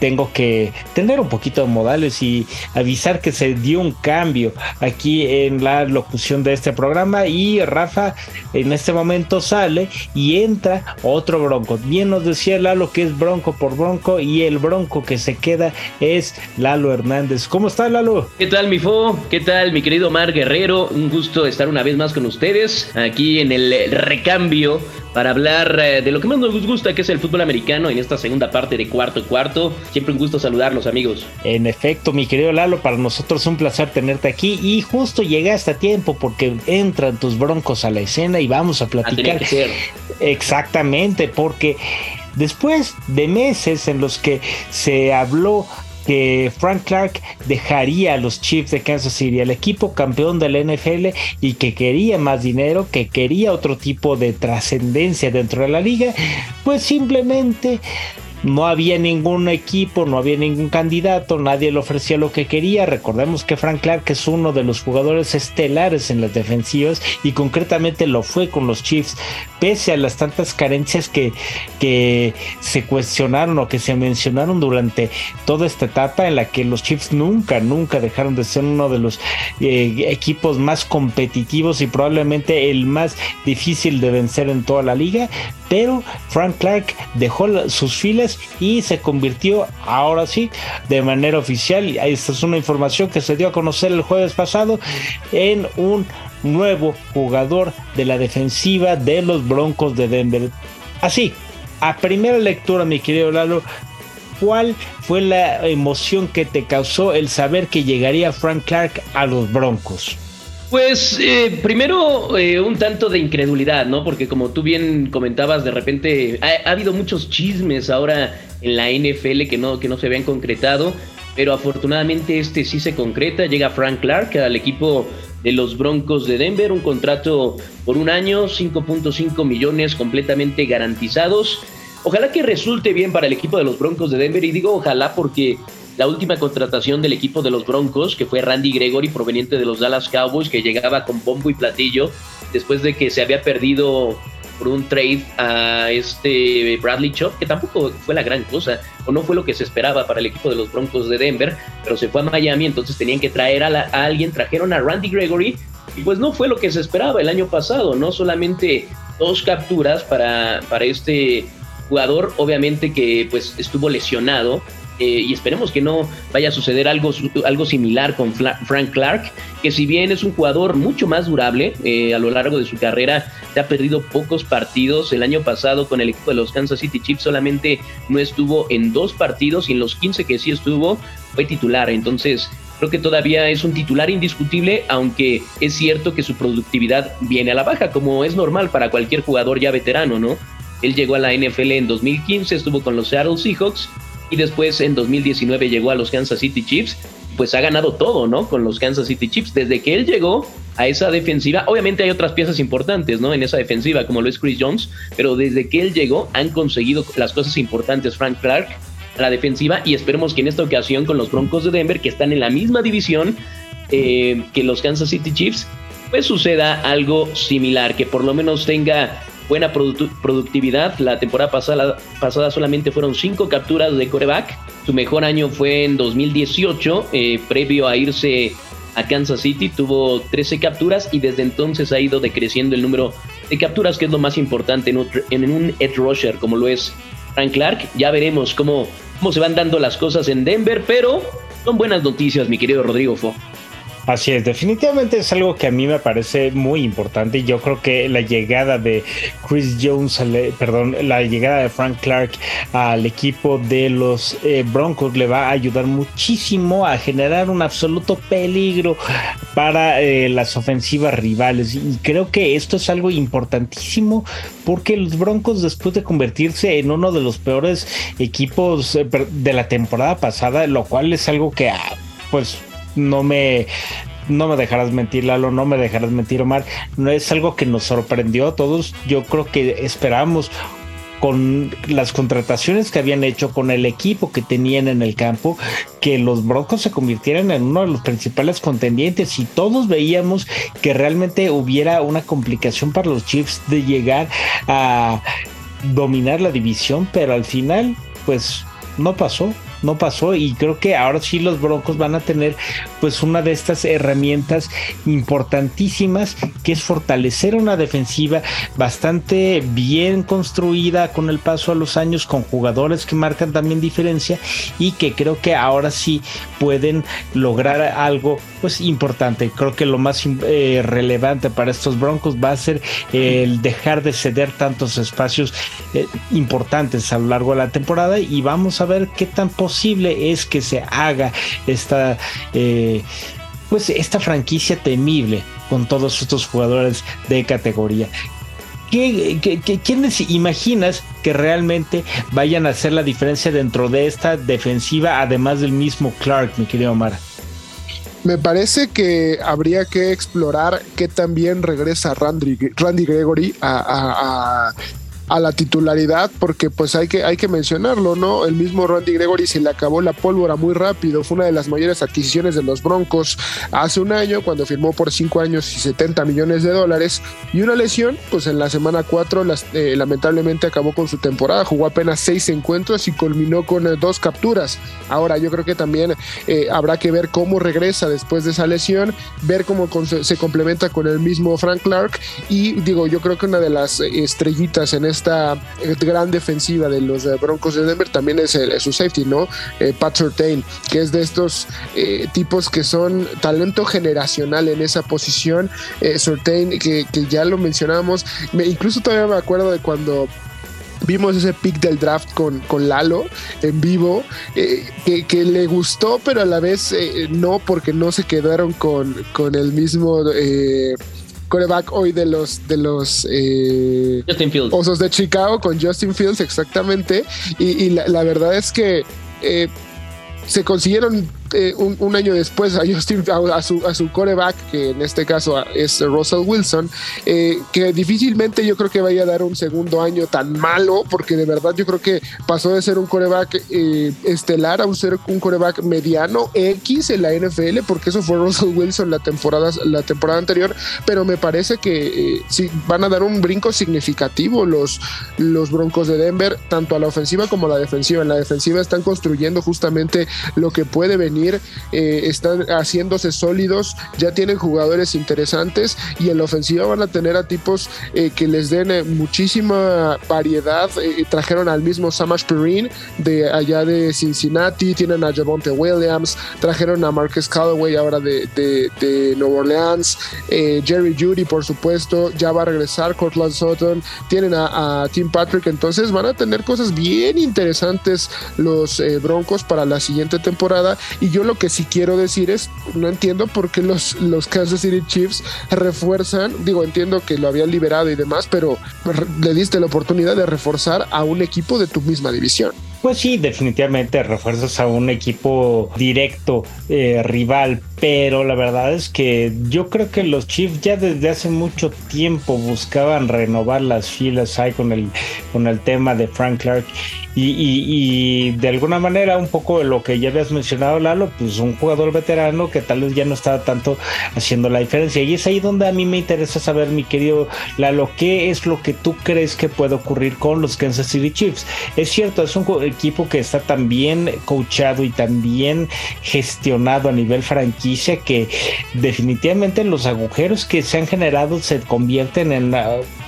tengo que tener un poquito de modales y avisar que se dio un cambio aquí en la locución de este programa y Rafa en este momento sale y entra otro bronco. Bien nos decía Lalo que es bronco por bronco y el bronco que se queda es Lalo Hernández. ¿Cómo está Lalo? ¿Qué tal mi Fo? ¿Qué tal mi querido Mar Guerrero? Un gusto estar una vez más con ustedes aquí en el recambio para hablar eh, de lo que más nos gusta, que es el fútbol americano, en esta segunda parte de cuarto cuarto. Siempre un gusto saludarlos, amigos. En efecto, mi querido Lalo, para nosotros es un placer tenerte aquí y justo llegaste a tiempo porque entran tus broncos a la escena y vamos a platicar. Exactamente, porque después de meses en los que se habló que Frank Clark dejaría a los Chiefs de Kansas City, el equipo campeón del NFL y que quería más dinero, que quería otro tipo de trascendencia dentro de la liga, pues simplemente no había ningún equipo, no había ningún candidato, nadie le ofrecía lo que quería. Recordemos que Frank Clark es uno de los jugadores estelares en las defensivas y concretamente lo fue con los Chiefs, pese a las tantas carencias que, que se cuestionaron o que se mencionaron durante toda esta etapa en la que los Chiefs nunca, nunca dejaron de ser uno de los eh, equipos más competitivos y probablemente el más difícil de vencer en toda la liga, pero Frank Clark dejó sus filas y se convirtió ahora sí de manera oficial, esta es una información que se dio a conocer el jueves pasado, en un nuevo jugador de la defensiva de los Broncos de Denver. Así, a primera lectura, mi querido Lalo, ¿cuál fue la emoción que te causó el saber que llegaría Frank Clark a los Broncos? Pues eh, primero eh, un tanto de incredulidad, ¿no? Porque como tú bien comentabas, de repente ha, habido muchos chismes ahora en la NFL que no, que no se habían concretado, pero afortunadamente este sí se concreta. Llega Frank Clark al equipo de los Broncos de Denver, un contrato por un año, 5.5 millones completamente garantizados. Ojalá que resulte bien para el equipo de los Broncos de Denver y digo ojalá porque la última contratación del equipo de los Broncos, que fue Randy Gregory, proveniente de los Dallas Cowboys, que llegaba con bombo y platillo después de que se había perdido por un trade a este Bradley Chop, que tampoco fue la gran cosa, o no fue lo que se esperaba para el equipo de los Broncos de Denver, pero se fue a Miami, entonces tenían que traer a, a alguien, trajeron a Randy Gregory, y pues no fue lo que se esperaba el año pasado, no solamente dos capturas para, para este jugador, obviamente que pues estuvo lesionado, eh, y esperemos que no vaya a suceder algo, algo similar con Frank Clark, que si bien es un jugador mucho más durable eh, a lo largo de su carrera, se ha perdido pocos partidos. El año pasado con el equipo de los Kansas City Chiefs solamente no estuvo en dos partidos y en los 15 que sí estuvo fue titular. Entonces creo que todavía es un titular indiscutible, aunque es cierto que su productividad viene a la baja, como es normal para cualquier jugador ya veterano, ¿no? Él llegó a la NFL en 2015, estuvo con los Seattle Seahawks y después en 2019 llegó a los Kansas City Chiefs, pues ha ganado todo, ¿no? Con los Kansas City Chiefs. Desde que él llegó a esa defensiva, obviamente hay otras piezas importantes, ¿no? En esa defensiva, como lo es Chris Jones, pero desde que él llegó han conseguido las cosas importantes Frank Clark a la defensiva y esperemos que en esta ocasión con los Broncos de Denver, que están en la misma división eh, que los Kansas City Chiefs, pues suceda algo similar, que por lo menos tenga buena productividad. La temporada pasada, pasada solamente fueron cinco capturas de coreback. Su mejor año fue en 2018, eh, previo a irse a Kansas City. Tuvo 13 capturas y desde entonces ha ido decreciendo el número de capturas, que es lo más importante en, un edge rusher como lo es Frank Clark. Ya veremos cómo, cómo se van dando las cosas en Denver, pero son buenas noticias, mi querido Rodrigo Fo. Así es, definitivamente es algo que a mí me parece muy importante y yo creo que la llegada de Chris Jones, perdón, la llegada de Frank Clark al equipo de los eh, Broncos le va a ayudar muchísimo a generar un absoluto peligro para eh, las ofensivas rivales. Y creo que esto es algo importantísimo porque los Broncos después de convertirse en uno de los peores equipos eh, de la temporada pasada, lo cual es algo que ah, pues no me no me dejarás mentir, Lalo, no me dejarás mentir, Omar. No es algo que nos sorprendió a todos. Yo creo que esperamos con las contrataciones que habían hecho, con el equipo que tenían en el campo, que los Broncos se convirtieran en uno de los principales contendientes y todos veíamos que realmente hubiera una complicación para los Chiefs de llegar a dominar la división, pero al final, pues no pasó no pasó y creo que ahora sí los Broncos van a tener pues una de estas herramientas importantísimas que es fortalecer una defensiva bastante bien construida con el paso a los años con jugadores que marcan también diferencia y que creo que ahora sí pueden lograr algo pues importante. Creo que lo más eh, relevante para estos Broncos va a ser el dejar de ceder tantos espacios eh, importantes a lo largo de la temporada y vamos a ver qué tan posible es que se haga esta eh, pues esta franquicia temible con todos estos jugadores de categoría. ¿Qué, quiénes imaginas que realmente vayan a hacer la diferencia dentro de esta defensiva, además del mismo Clark, mi querido Omar? Me parece que habría que explorar qué también regresa Randy, Randy Gregory a, a la titularidad porque pues hay que, hay que mencionarlo, ¿no? El mismo Randy Gregory se le acabó la pólvora muy rápido, fue una de las mayores adquisiciones de los Broncos hace un año cuando firmó por 5 años y 70 millones de dólares y una lesión, pues en la semana 4 eh, lamentablemente acabó con su temporada, jugó apenas 6 encuentros y culminó con eh, dos capturas. Ahora yo creo que también eh, habrá que ver cómo regresa después de esa lesión, ver cómo se complementa con el mismo Frank Clark y digo, yo creo que una de las estrellitas en esta eh, gran defensiva de los eh, Broncos de Denver también es, su safety, ¿no? Eh, Pat Surtain, que es de estos tipos que son talento generacional en esa posición. Surtain, que, ya lo mencionamos, incluso todavía me acuerdo de cuando vimos ese pick del draft con, con Lalo en vivo, que, le gustó, pero a la vez no, porque no se quedaron con, con el mismo coreback hoy de los de los eh, Osos de Chicago con Justin Fields exactamente. Y, la, verdad es que eh, se consiguieron eh, un, año después a Justin a, su, a su coreback, que en este caso es Russell Wilson, eh, que difícilmente yo creo que vaya a dar un segundo año tan malo, porque de verdad yo creo que pasó de ser un coreback eh, estelar a un ser un coreback mediano X en la NFL, porque eso fue Russell Wilson la temporada, la temporada anterior, pero me parece que sí van a dar un brinco significativo los, los Broncos de Denver, tanto a la ofensiva como a la defensiva. En la defensiva están construyendo justamente lo que puede venir eh, están haciéndose sólidos, ya tienen jugadores interesantes y en la ofensiva van a tener a tipos eh, que les den eh, muchísima variedad. trajeron al mismo Samash Perrin de allá de Cincinnati, tienen a Javonte Williams, trajeron a Marcus Callaway ahora de, de, Nueva Orleans, Jerry Judy por supuesto, ya va a regresar Cortland Sutton, tienen a, Tim Patrick, entonces van a tener cosas bien interesantes los Broncos para la siguiente temporada y yo lo que sí quiero decir es, no entiendo por qué los, los Kansas City Chiefs refuerzan, digo, entiendo que lo habían liberado y demás, pero le diste la oportunidad de reforzar a un equipo de tu misma división. Pues sí, definitivamente refuerzas a un equipo directo, eh, rival, pero la verdad es que yo creo que los Chiefs ya desde hace mucho tiempo buscaban renovar las filas ahí con el, con el tema de Frank Clark y, de alguna manera un poco de lo que ya habías mencionado Lalo, pues un jugador veterano que tal vez ya no estaba tanto haciendo la diferencia y es ahí donde a mí me interesa saber mi querido Lalo, ¿qué es lo que tú crees que puede ocurrir con los Kansas City Chiefs? Es cierto, es un equipo que está tan bien coachado y tan bien gestionado a nivel franquicia que definitivamente los agujeros que se han generado se convierten en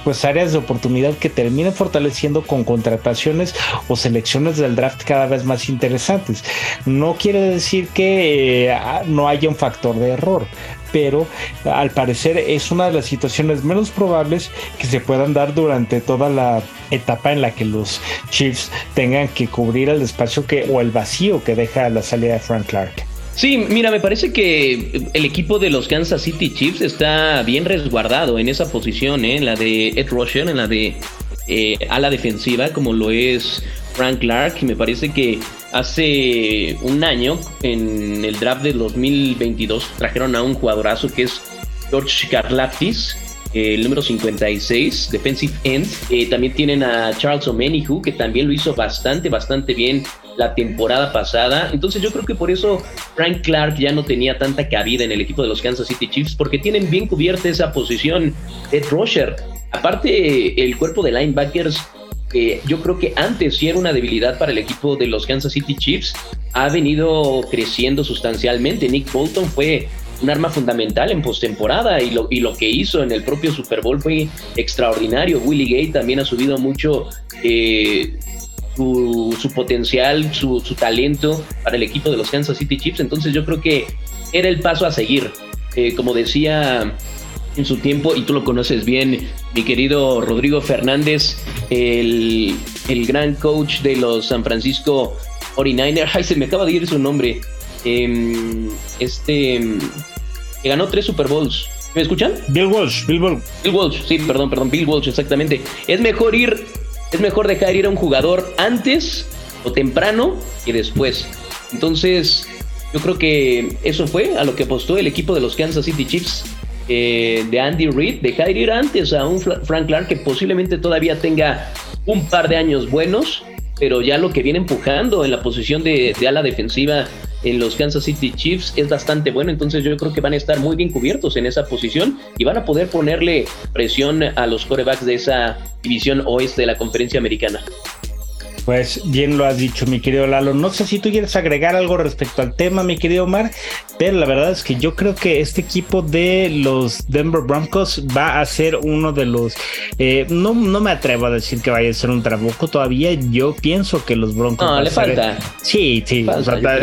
pues áreas de oportunidad que terminen fortaleciendo con contrataciones o selecciones del draft cada vez más interesantes. No quiere decir que eh, no haya un factor de error, pero al parecer es una de las situaciones menos probables que se puedan dar durante toda la etapa en la que los Chiefs tengan que cubrir el espacio que o el vacío que deja la salida de Frank Clark. Sí, mira, me parece que el equipo de los Kansas City Chiefs está bien resguardado en esa posición, ¿eh? en la de Ed Rusher, en la de eh, ala defensiva, como lo es Frank Clark. Y me parece que hace un año, en el draft del 2022, trajeron a un jugadorazo que es George Karlaftis, el número 56, defensive end. Eh, también tienen a Charles Omenihu, que también lo hizo bastante, bastante bien la temporada pasada. Entonces yo creo que por eso Frank Clark ya no tenía tanta cabida en el equipo de los Kansas City Chiefs, porque tienen bien cubierta esa posición Ed Rusher. Aparte, el cuerpo de linebackers, que yo creo que antes sí era una debilidad para el equipo de los Kansas City Chiefs, ha venido creciendo sustancialmente. Nick Bolton fue un arma fundamental en postemporada y lo, y lo que hizo en el propio Super Bowl fue extraordinario. Willie Gay también ha subido mucho eh, su, potencial, su, talento para el equipo de los Kansas City Chiefs. Entonces yo creo que era el paso a seguir. Eh, como decía en su tiempo, y tú lo conoces bien, mi querido Rodrigo Fernández, el, gran coach de los San Francisco 49ers. Ay, se me acaba de ir su nombre. Em, este que ganó tres Super Bowls. ¿Me escuchan? Bill Walsh, Bill Walsh. Bill Walsh, sí, perdón, perdón, Bill Walsh, exactamente. Es mejor ir es mejor dejar ir a un jugador antes o temprano que después. Entonces, yo creo que eso fue a lo que apostó el equipo de los Kansas City Chiefs eh, de Andy Reid, dejar ir antes a un Frank Clark que posiblemente todavía tenga un par de años buenos, pero ya lo que viene empujando en la posición de, de ala defensiva en los Kansas City Chiefs es bastante bueno, entonces yo creo que van a estar muy bien cubiertos en esa posición y van a poder ponerle presión a los corebacks de esa división oeste de la conferencia americana. Pues bien lo has dicho, mi querido Lalo. No sé si tú quieres agregar algo respecto al tema, mi querido Omar, pero la verdad es que yo creo que este equipo de los Denver Broncos va a ser uno de los. Eh, no, no me atrevo a decir que vaya a ser un trabuco todavía. Yo pienso que los Broncos. No, le falta. Sí, sí.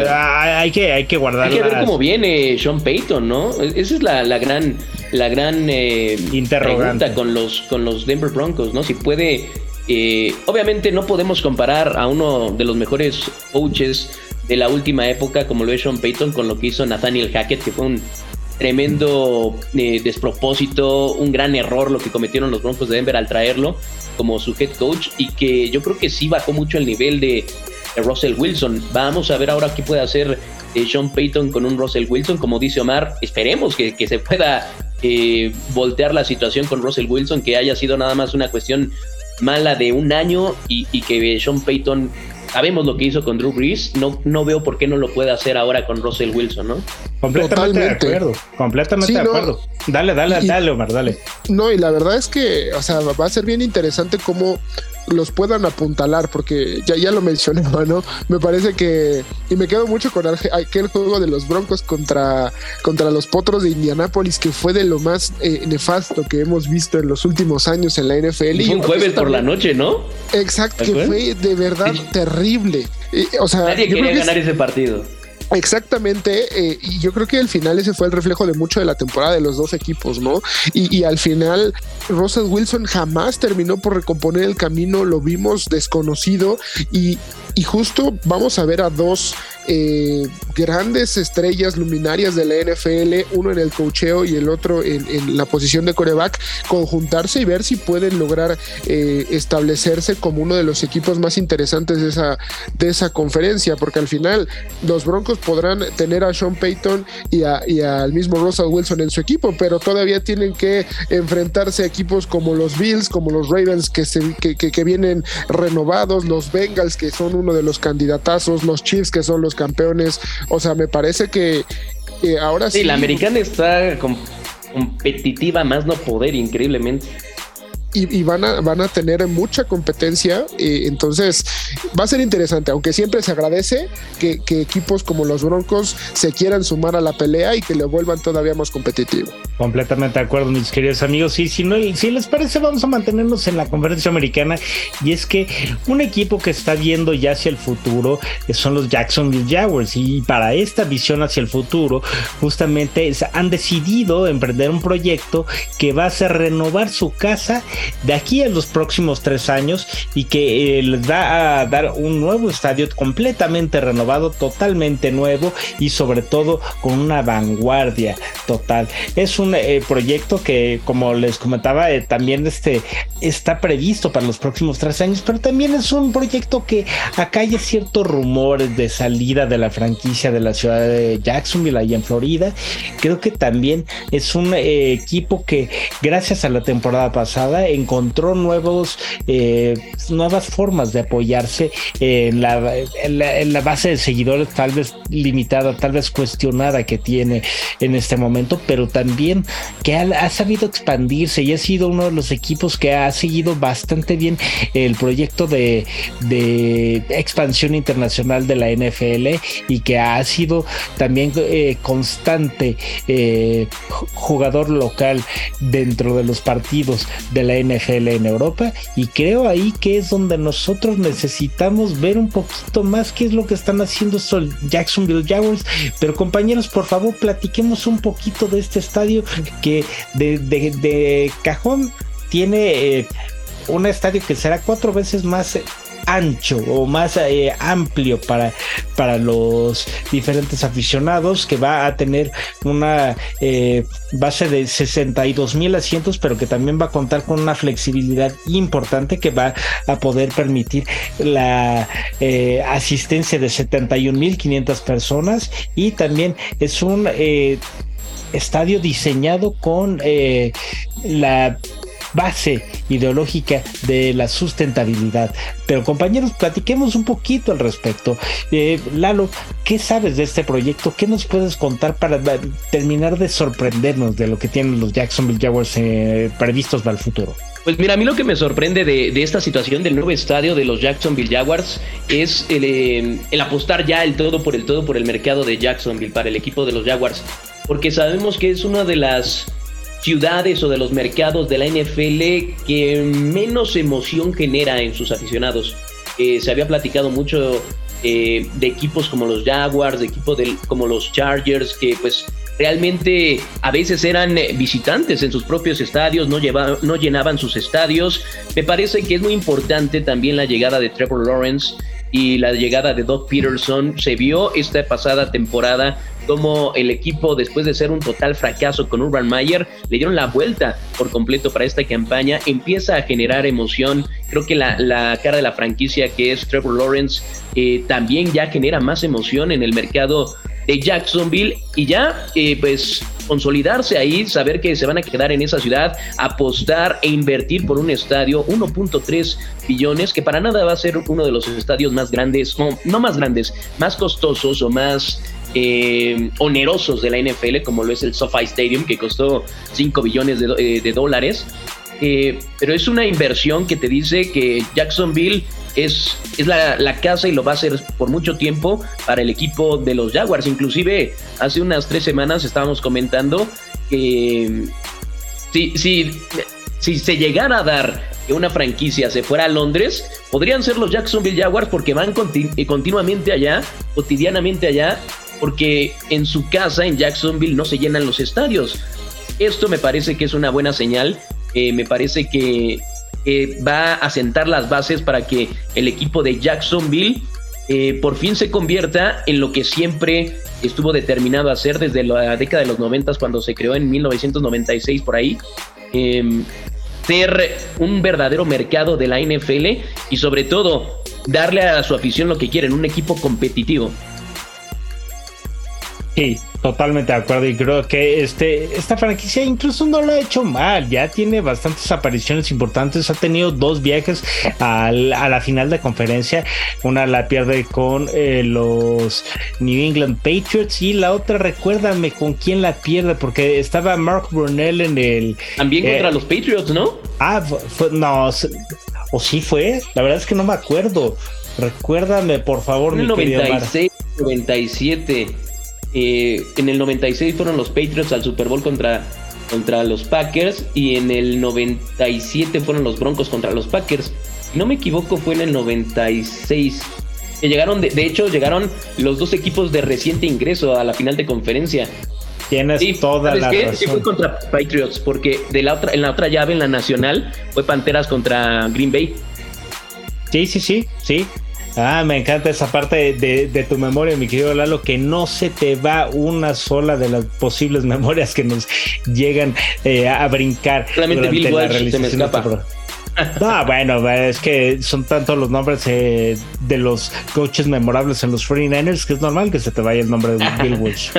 hay, que, hay que guardar. Hay que ver cómo viene Sean Payton, ¿no? Esa es la, gran, la gran eh, interrogante con los, con los Denver Broncos, ¿no? Si puede eh, obviamente no podemos comparar a uno de los mejores coaches de la última época como lo es Sean Payton con lo que hizo Nathaniel Hackett, que fue un tremendo eh, despropósito, un gran error lo que cometieron los Broncos de Denver al traerlo como su head coach y que yo creo que sí bajó mucho el nivel de, Russell Wilson. Vamos a ver ahora qué puede hacer eh, Sean Payton con un Russell Wilson, como dice Omar, esperemos que, se pueda voltear la situación con Russell Wilson, que haya sido nada más una cuestión mala de un año y, que Sean Payton sabemos lo que hizo con Drew Brees, no, no veo por qué no lo puede hacer ahora con Russell Wilson, ¿no? Completamente de acuerdo, completamente de acuerdo. Dale, dale, dale, Omar, dale. No, y la verdad es que, o sea, va a ser bien interesante cómo los puedan apuntalar, porque ya, ya lo mencioné, ¿no? Me parece que, y me quedo mucho con aquel juego de los Broncos contra, contra los Potros de Indianápolis, que fue de lo más eh, nefasto que hemos visto en los últimos años en la NFL. y un jueves por la noche, ¿no? Exacto, que fue de verdad terrible. o sea, Nadie quería ganar ese partido. Exactamente, eh, y yo creo que al final ese fue el reflejo de mucho de la temporada de los dos equipos, ¿no? Y, y, al final Russell Wilson jamás terminó por recomponer el camino, lo vimos desconocido y, y justo vamos a ver a dos eh, grandes estrellas luminarias de la NFL, uno en el cocheo y el otro en, la posición de coreback, conjuntarse y ver si pueden lograr eh, establecerse como uno de los equipos más interesantes de esa, de esa conferencia, porque al final los Broncos podrán tener a Sean Payton y, al mismo Russell Wilson en su equipo, pero todavía tienen que enfrentarse a equipos como los Bills, como los Ravens que, se, que, que vienen renovados, los Bengals que son uno de los candidatazos, los Chiefs que son los campeones. O sea, me parece que ahora sí. Sí, la americana está competitiva más no poder, increíblemente. Y, van, a, van a tener mucha competencia. entonces, va a ser interesante, aunque siempre se agradece que, que, equipos como los Broncos se quieran sumar a la pelea y que le vuelvan todavía más competitivo. Completamente de acuerdo, mis queridos amigos. Y si, no, si les parece, vamos a mantenernos en la conferencia americana. Y es que un equipo que está viendo ya hacia el futuro son los Jacksonville Jaguars. Y para esta visión hacia el futuro, justamente han decidido emprender un proyecto que va a ser renovar su casa de aquí a los próximos tres años y que eh, les va a dar un nuevo estadio completamente renovado, totalmente nuevo y sobre todo con una vanguardia total. Es un eh, proyecto que, como les comentaba, eh, también este, está previsto para los próximos tres años, pero también es un proyecto que acá hay ciertos rumores de salida de la franquicia de la ciudad de Jacksonville, ahí en Florida. Creo que también es un equipo que, gracias a la temporada pasada, encontró nuevos, nuevas formas de apoyarse en la, en la base de seguidores, tal vez limitada, tal vez cuestionada que tiene en este momento, pero también que ha, sabido expandirse y ha sido uno de los equipos que ha seguido bastante bien el proyecto de, expansión internacional de la NFL y que ha sido también eh, constante eh, jugador local dentro de los partidos de la NFL en Europa y creo ahí que es donde nosotros necesitamos ver un poquito más qué es lo que están haciendo estos Jacksonville Jaguars. Pero compañeros por favor platiquemos un poquito de este estadio que de, cajón tiene eh, un estadio que será cuatro veces más ancho o más eh, amplio para, para los diferentes aficionados que va a tener una eh, base de 62 mil asientos pero que también va a contar con una flexibilidad importante que va a poder permitir la asistencia de 71 mil 500 personas. Y también es un estadio diseñado con eh, la base ideológica de la sustentabilidad. Pero compañeros, platiquemos un poquito al respecto. Eh, Lalo, ¿qué sabes de este proyecto? ¿Qué nos puedes contar para terminar de sorprendernos de lo que tienen los Jacksonville Jaguars eh, previstos para el futuro? Pues mira, a mí lo que me sorprende de, esta situación del nuevo estadio de los Jacksonville Jaguars es el, el apostar ya el todo por el todo por el mercado de Jacksonville para el equipo de los Jaguars porque sabemos que es una de las ciudades o de los mercados de la NFL que menos emoción genera en sus aficionados. Eh, se había platicado mucho eh, de equipos como los Jaguars, de equipos como los Chargers, que pues realmente a veces eran visitantes en sus propios estadios, no, no llenaban sus estadios. Me parece que es muy importante también la llegada de Trevor Lawrence y la llegada de Doug Peterson. Se vio esta pasada temporada como el equipo, después de ser un total fracaso con Urban Meyer, le dieron la vuelta por completo para esta campaña, empieza a generar emoción. Creo que la, cara de la franquicia que es Trevor Lawrence eh, también ya genera más emoción en el mercado de Jacksonville y ya eh, pues consolidarse ahí, saber que se van a quedar en esa ciudad, apostar e invertir por un estadio 1.3 billones, que para nada va a ser uno de los estadios más grandes, no, no más grandes, más costosos o más eh, onerosos de la NFL, como lo es el SoFi Stadium, que costó 5 billones de, eh, dólares. Eh, pero es una inversión que te dice que Jacksonville es, es la, casa y lo va a hacer por mucho tiempo para el equipo de los Jaguars. Inclusive hace unas tres semanas estábamos comentando que si, si, si se llegara a dar que una franquicia se fuera a Londres, podrían ser los Jacksonville Jaguars porque van continuamente allá, cotidianamente allá, porque en su casa, en Jacksonville, no se llenan los estadios. Esto me parece que es una buena señal, eh, me parece que va a sentar las bases para que el equipo de Jacksonville eh, por fin se convierta en lo que siempre estuvo determinado a hacer desde la década de los 90 cuando se creó en 1996 por ahí. Em, ser un verdadero mercado de la NFL y sobre todo darle a su afición lo que quieren, un equipo competitivo. Sí, totalmente de acuerdo y creo que este, esta franquicia incluso no lo ha hecho mal, ya tiene bastantes apariciones importantes, ha tenido dos viajes a la final de conferencia, una la pierde con eh, los New England Patriots y la otra recuérdame con quién la pierde porque estaba Mark Brunell en el... También contra eh, los Patriots, ¿no? Ah, no, o sí fue, la verdad es que no me acuerdo. Recuérdame, por favor, mi 96, 97. Eh, en el 96 fueron los Patriots al Super Bowl contra contra los Packers y en el 97 fueron los Broncos contra los Packers. no me equivoco, fue en el 96. Que llegaron, de, hecho, llegaron los dos equipos de reciente ingreso a la final de conferencia. Tienes toda la razón. Sí fue contra Patriots, porque de la otra, en la otra llave, en la nacional, fue Panteras contra Green Bay. Sí, sí, sí, sí. Ah, me encanta esa parte de, tu memoria, mi querido Lalo, que no se te va una sola de las posibles memorias que nos llegan eh, a brincar. Solamente Bill Walsh se me escapa. No, bueno, es que son tantos los nombres eh, de los coaches memorables en los 49ers que es normal que se te vaya el nombre de Bill Walsh.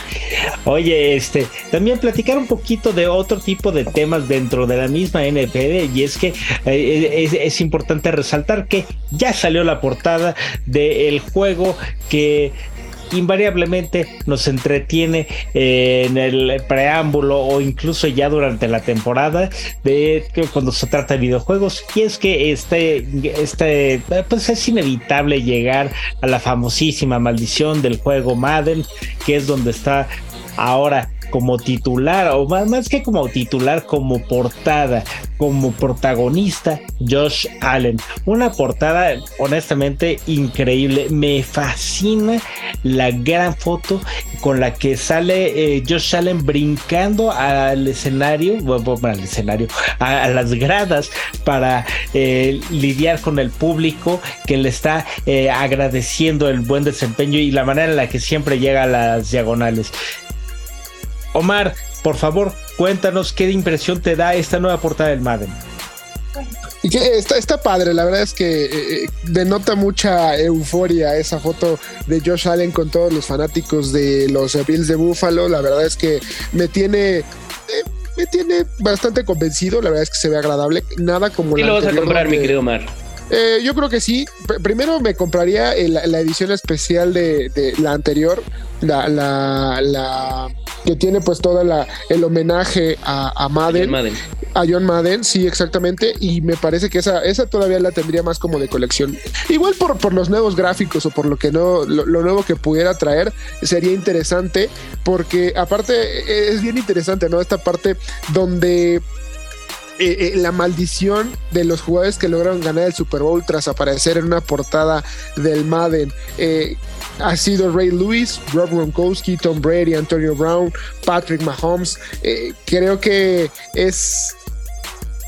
Oye, este, también platicar un poquito de otro tipo de temas dentro de la misma NFL y es que eh, es, importante resaltar que ya salió la portada del juego que invariablemente nos entretiene eh, en el preámbulo o incluso ya durante la temporada de cuando se trata de videojuegos. Y es que este, este pues es inevitable llegar a la famosísima maldición del juego Madden que es donde está ahora como titular, o más, que como titular, como portada, como protagonista, Josh Allen. Una portada honestamente increíble. Me fascina la gran foto con la que sale eh, Josh Allen brincando al escenario, bueno, al escenario, a, las gradas para eh, lidiar con el público que le está eh, agradeciendo el buen desempeño y la manera en la que siempre llega a las diagonales. Omar, por favor, cuéntanos qué impresión te da esta nueva portada del Madden. Y que está, está, padre, la verdad es que eh, eh, denota mucha euforia esa foto de Josh Allen con todos los fanáticos de los Bills de Buffalo. La verdad es que me tiene. Eh, me tiene bastante convencido, la verdad es que se ve agradable. Nada como ¿Y lo vas a comprar, mi querido Omar? yo creo que sí. primero me compraría la edición especial de, la anterior, la, la que tiene pues toda la el homenaje a, a Madden, a John Madden, sí, exactamente, y me parece que esa, esa todavía la tendría más como de colección. Igual por, por los nuevos gráficos o por lo que no, lo, nuevo que pudiera traer, sería interesante, porque aparte e, es bien interesante, ¿no? Esta parte donde eh, eh, la maldición de los jugadores que lograron ganar el Super Bowl tras aparecer en una portada del Madden. Eh, ha sido Ray Lewis, Rob Gronkowski, Tom Brady, Antonio Brown, Patrick Mahomes. Eh, creo que es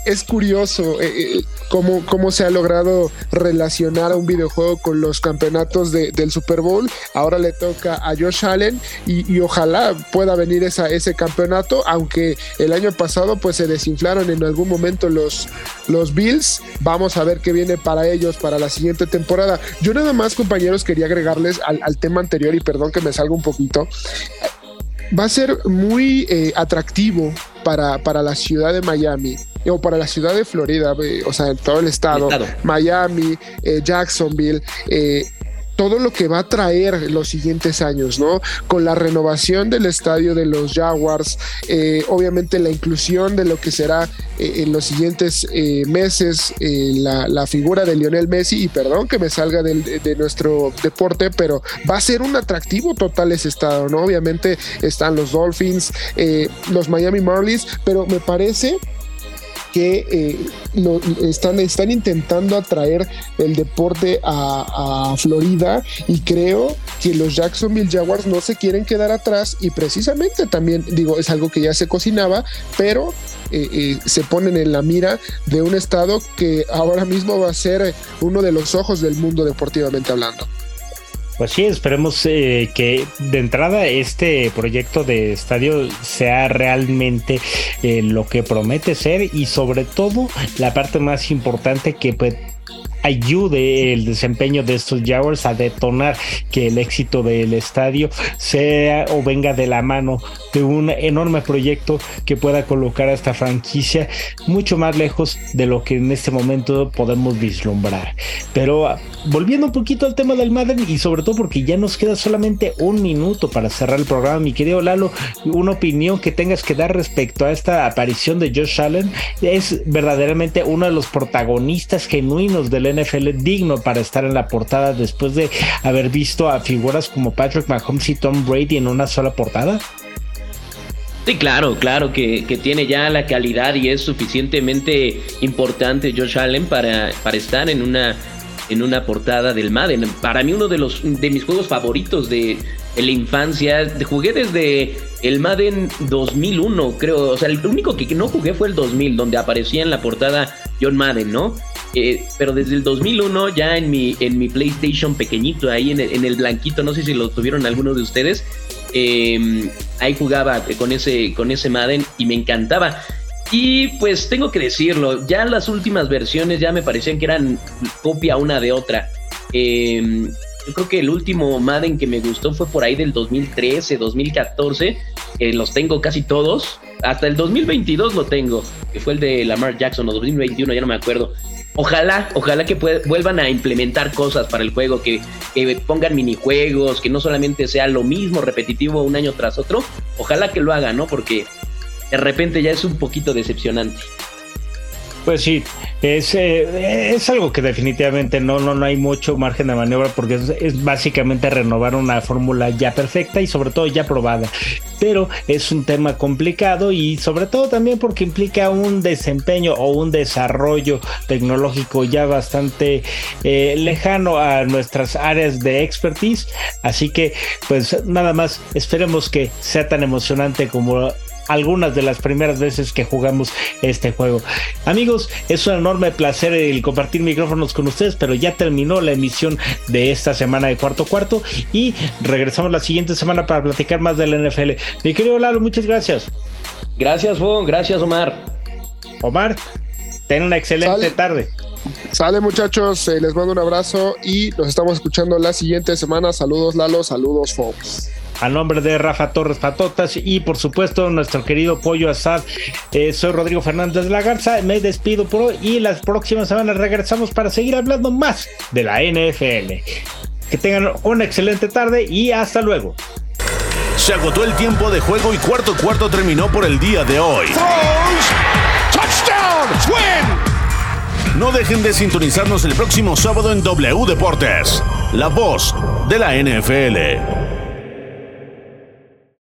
es curioso eh, eh, cómo, cómo, se ha logrado relacionar a un videojuego con los campeonatos del Super Bowl. Ahora le toca a Josh Allen y, ojalá pueda venir esa, ese campeonato, aunque el año pasado pues se desinflaron en algún momento los, los Bills. Vamos a ver qué viene para ellos para la siguiente temporada. Yo nada más compañeros quería agregarles al, al tema anterior y perdón que me salga un poquito va a ser muy eh, atractivo para, para la ciudad de Miami o para la ciudad de Florida, eh, o sea, en todo el estado, Miami, eh, Jacksonville, todo lo que va a traer los siguientes años, ¿no? Con la renovación del estadio de los Jaguars, eh, obviamente la inclusión de lo que será eh, en los siguientes eh, meses la, figura de Lionel Messi, y perdón que me salga de nuestro deporte, pero va a ser un atractivo total ese estado, ¿no? Obviamente están los Dolphins, los Miami Marlins, pero me parece que eh, están, intentando atraer el deporte a, Florida y creo que los Jacksonville Jaguars no se quieren quedar atrás y precisamente también digo es algo que ya se cocinaba pero eh, eh, se ponen en la mira de un estado que ahora mismo va a ser uno de los ojos del mundo deportivamente hablando. Pues sí, esperemos eh, que de entrada este proyecto de estadio sea realmente eh, lo que promete ser y sobre todo la parte más importante que pues, ayude el desempeño de estos Jaguars a detonar que el éxito del estadio sea o venga de la mano de un enorme proyecto que pueda colocar a esta franquicia mucho más lejos de lo que en este momento podemos vislumbrar. Pero ah, volviendo un poquito al tema del Madden y sobre todo porque ya nos queda solamente un minuto para cerrar el programa, mi querido Lalo, una opinión que tengas que dar respecto a esta aparición de Josh Allen es verdaderamente uno de los protagonistas genuinos del NFL digno para estar en la portada después de haber visto a figuras como Patrick Mahomes y Tom Brady en una sola portada? Sí, claro, claro que, tiene ya la calidad y es suficientemente importante Josh Allen para, para estar en una, en una portada del Madden. Para mí uno de, los, de mis juegos favoritos de, de la infancia. Jugué desde el Madden 2001, creo. O sea, el único que no jugué fue el 2000, donde aparecía en la portada John Madden, ¿no? Eh, pero desde el 2001 ya en mi, en mi PlayStation pequeñito, ahí en el, en el blanquito, no sé si lo tuvieron algunos de ustedes, em, ahí jugaba con ese, con ese Madden y me encantaba. Y pues tengo que decirlo, ya las últimas versiones ya me parecían que eran copia una de otra. Eh, yo creo que el último Madden que me gustó fue por ahí del 2013, 2014. que los tengo casi todos. Hasta el 2022 lo tengo, que fue el de Lamar Jackson o 2021, ya no me acuerdo. Ojalá, ojalá que vuelvan a implementar cosas para el juego, que, pongan minijuegos, que no solamente sea lo mismo repetitivo un año tras otro. Ojalá que lo hagan, ¿no? Porque de repente ya es un poquito decepcionante. Pues sí, es, eh, es algo que definitivamente no, no, no hay mucho margen de maniobra porque es, básicamente renovar una fórmula ya perfecta y sobre todo ya probada. Pero es un tema complicado y sobre todo también porque implica un desempeño o un desarrollo tecnológico ya bastante eh, lejano a nuestras áreas de expertise. Así que pues nada más esperemos que sea tan emocionante como algunas de las primeras veces que jugamos este juego. Amigos, es un enorme placer el compartir micrófonos con ustedes, pero ya terminó la emisión de esta semana de cuarto cuarto y regresamos la siguiente semana para platicar más de la NFL. Mi querido Lalo, muchas gracias. Gracias, Juan. Gracias, Omar. Omar, ten una excelente tarde. Sale muchachos, eh, les mando un abrazo y nos estamos escuchando la siguiente semana. Saludos Lalo, saludos Fox a nombre de Rafa Torres Patotas y por supuesto nuestro querido Pollo Asad. Eh, soy Rodrigo Fernández de la Garza, me despido por hoy y las próximas semanas regresamos para seguir hablando más de la NFL. Que tengan una excelente tarde y hasta luego. Se agotó el tiempo de juego y cuarto cuarto terminó por el día de hoy. No dejen de sintonizarnos el próximo sábado en W Deportes, la voz de la NFL.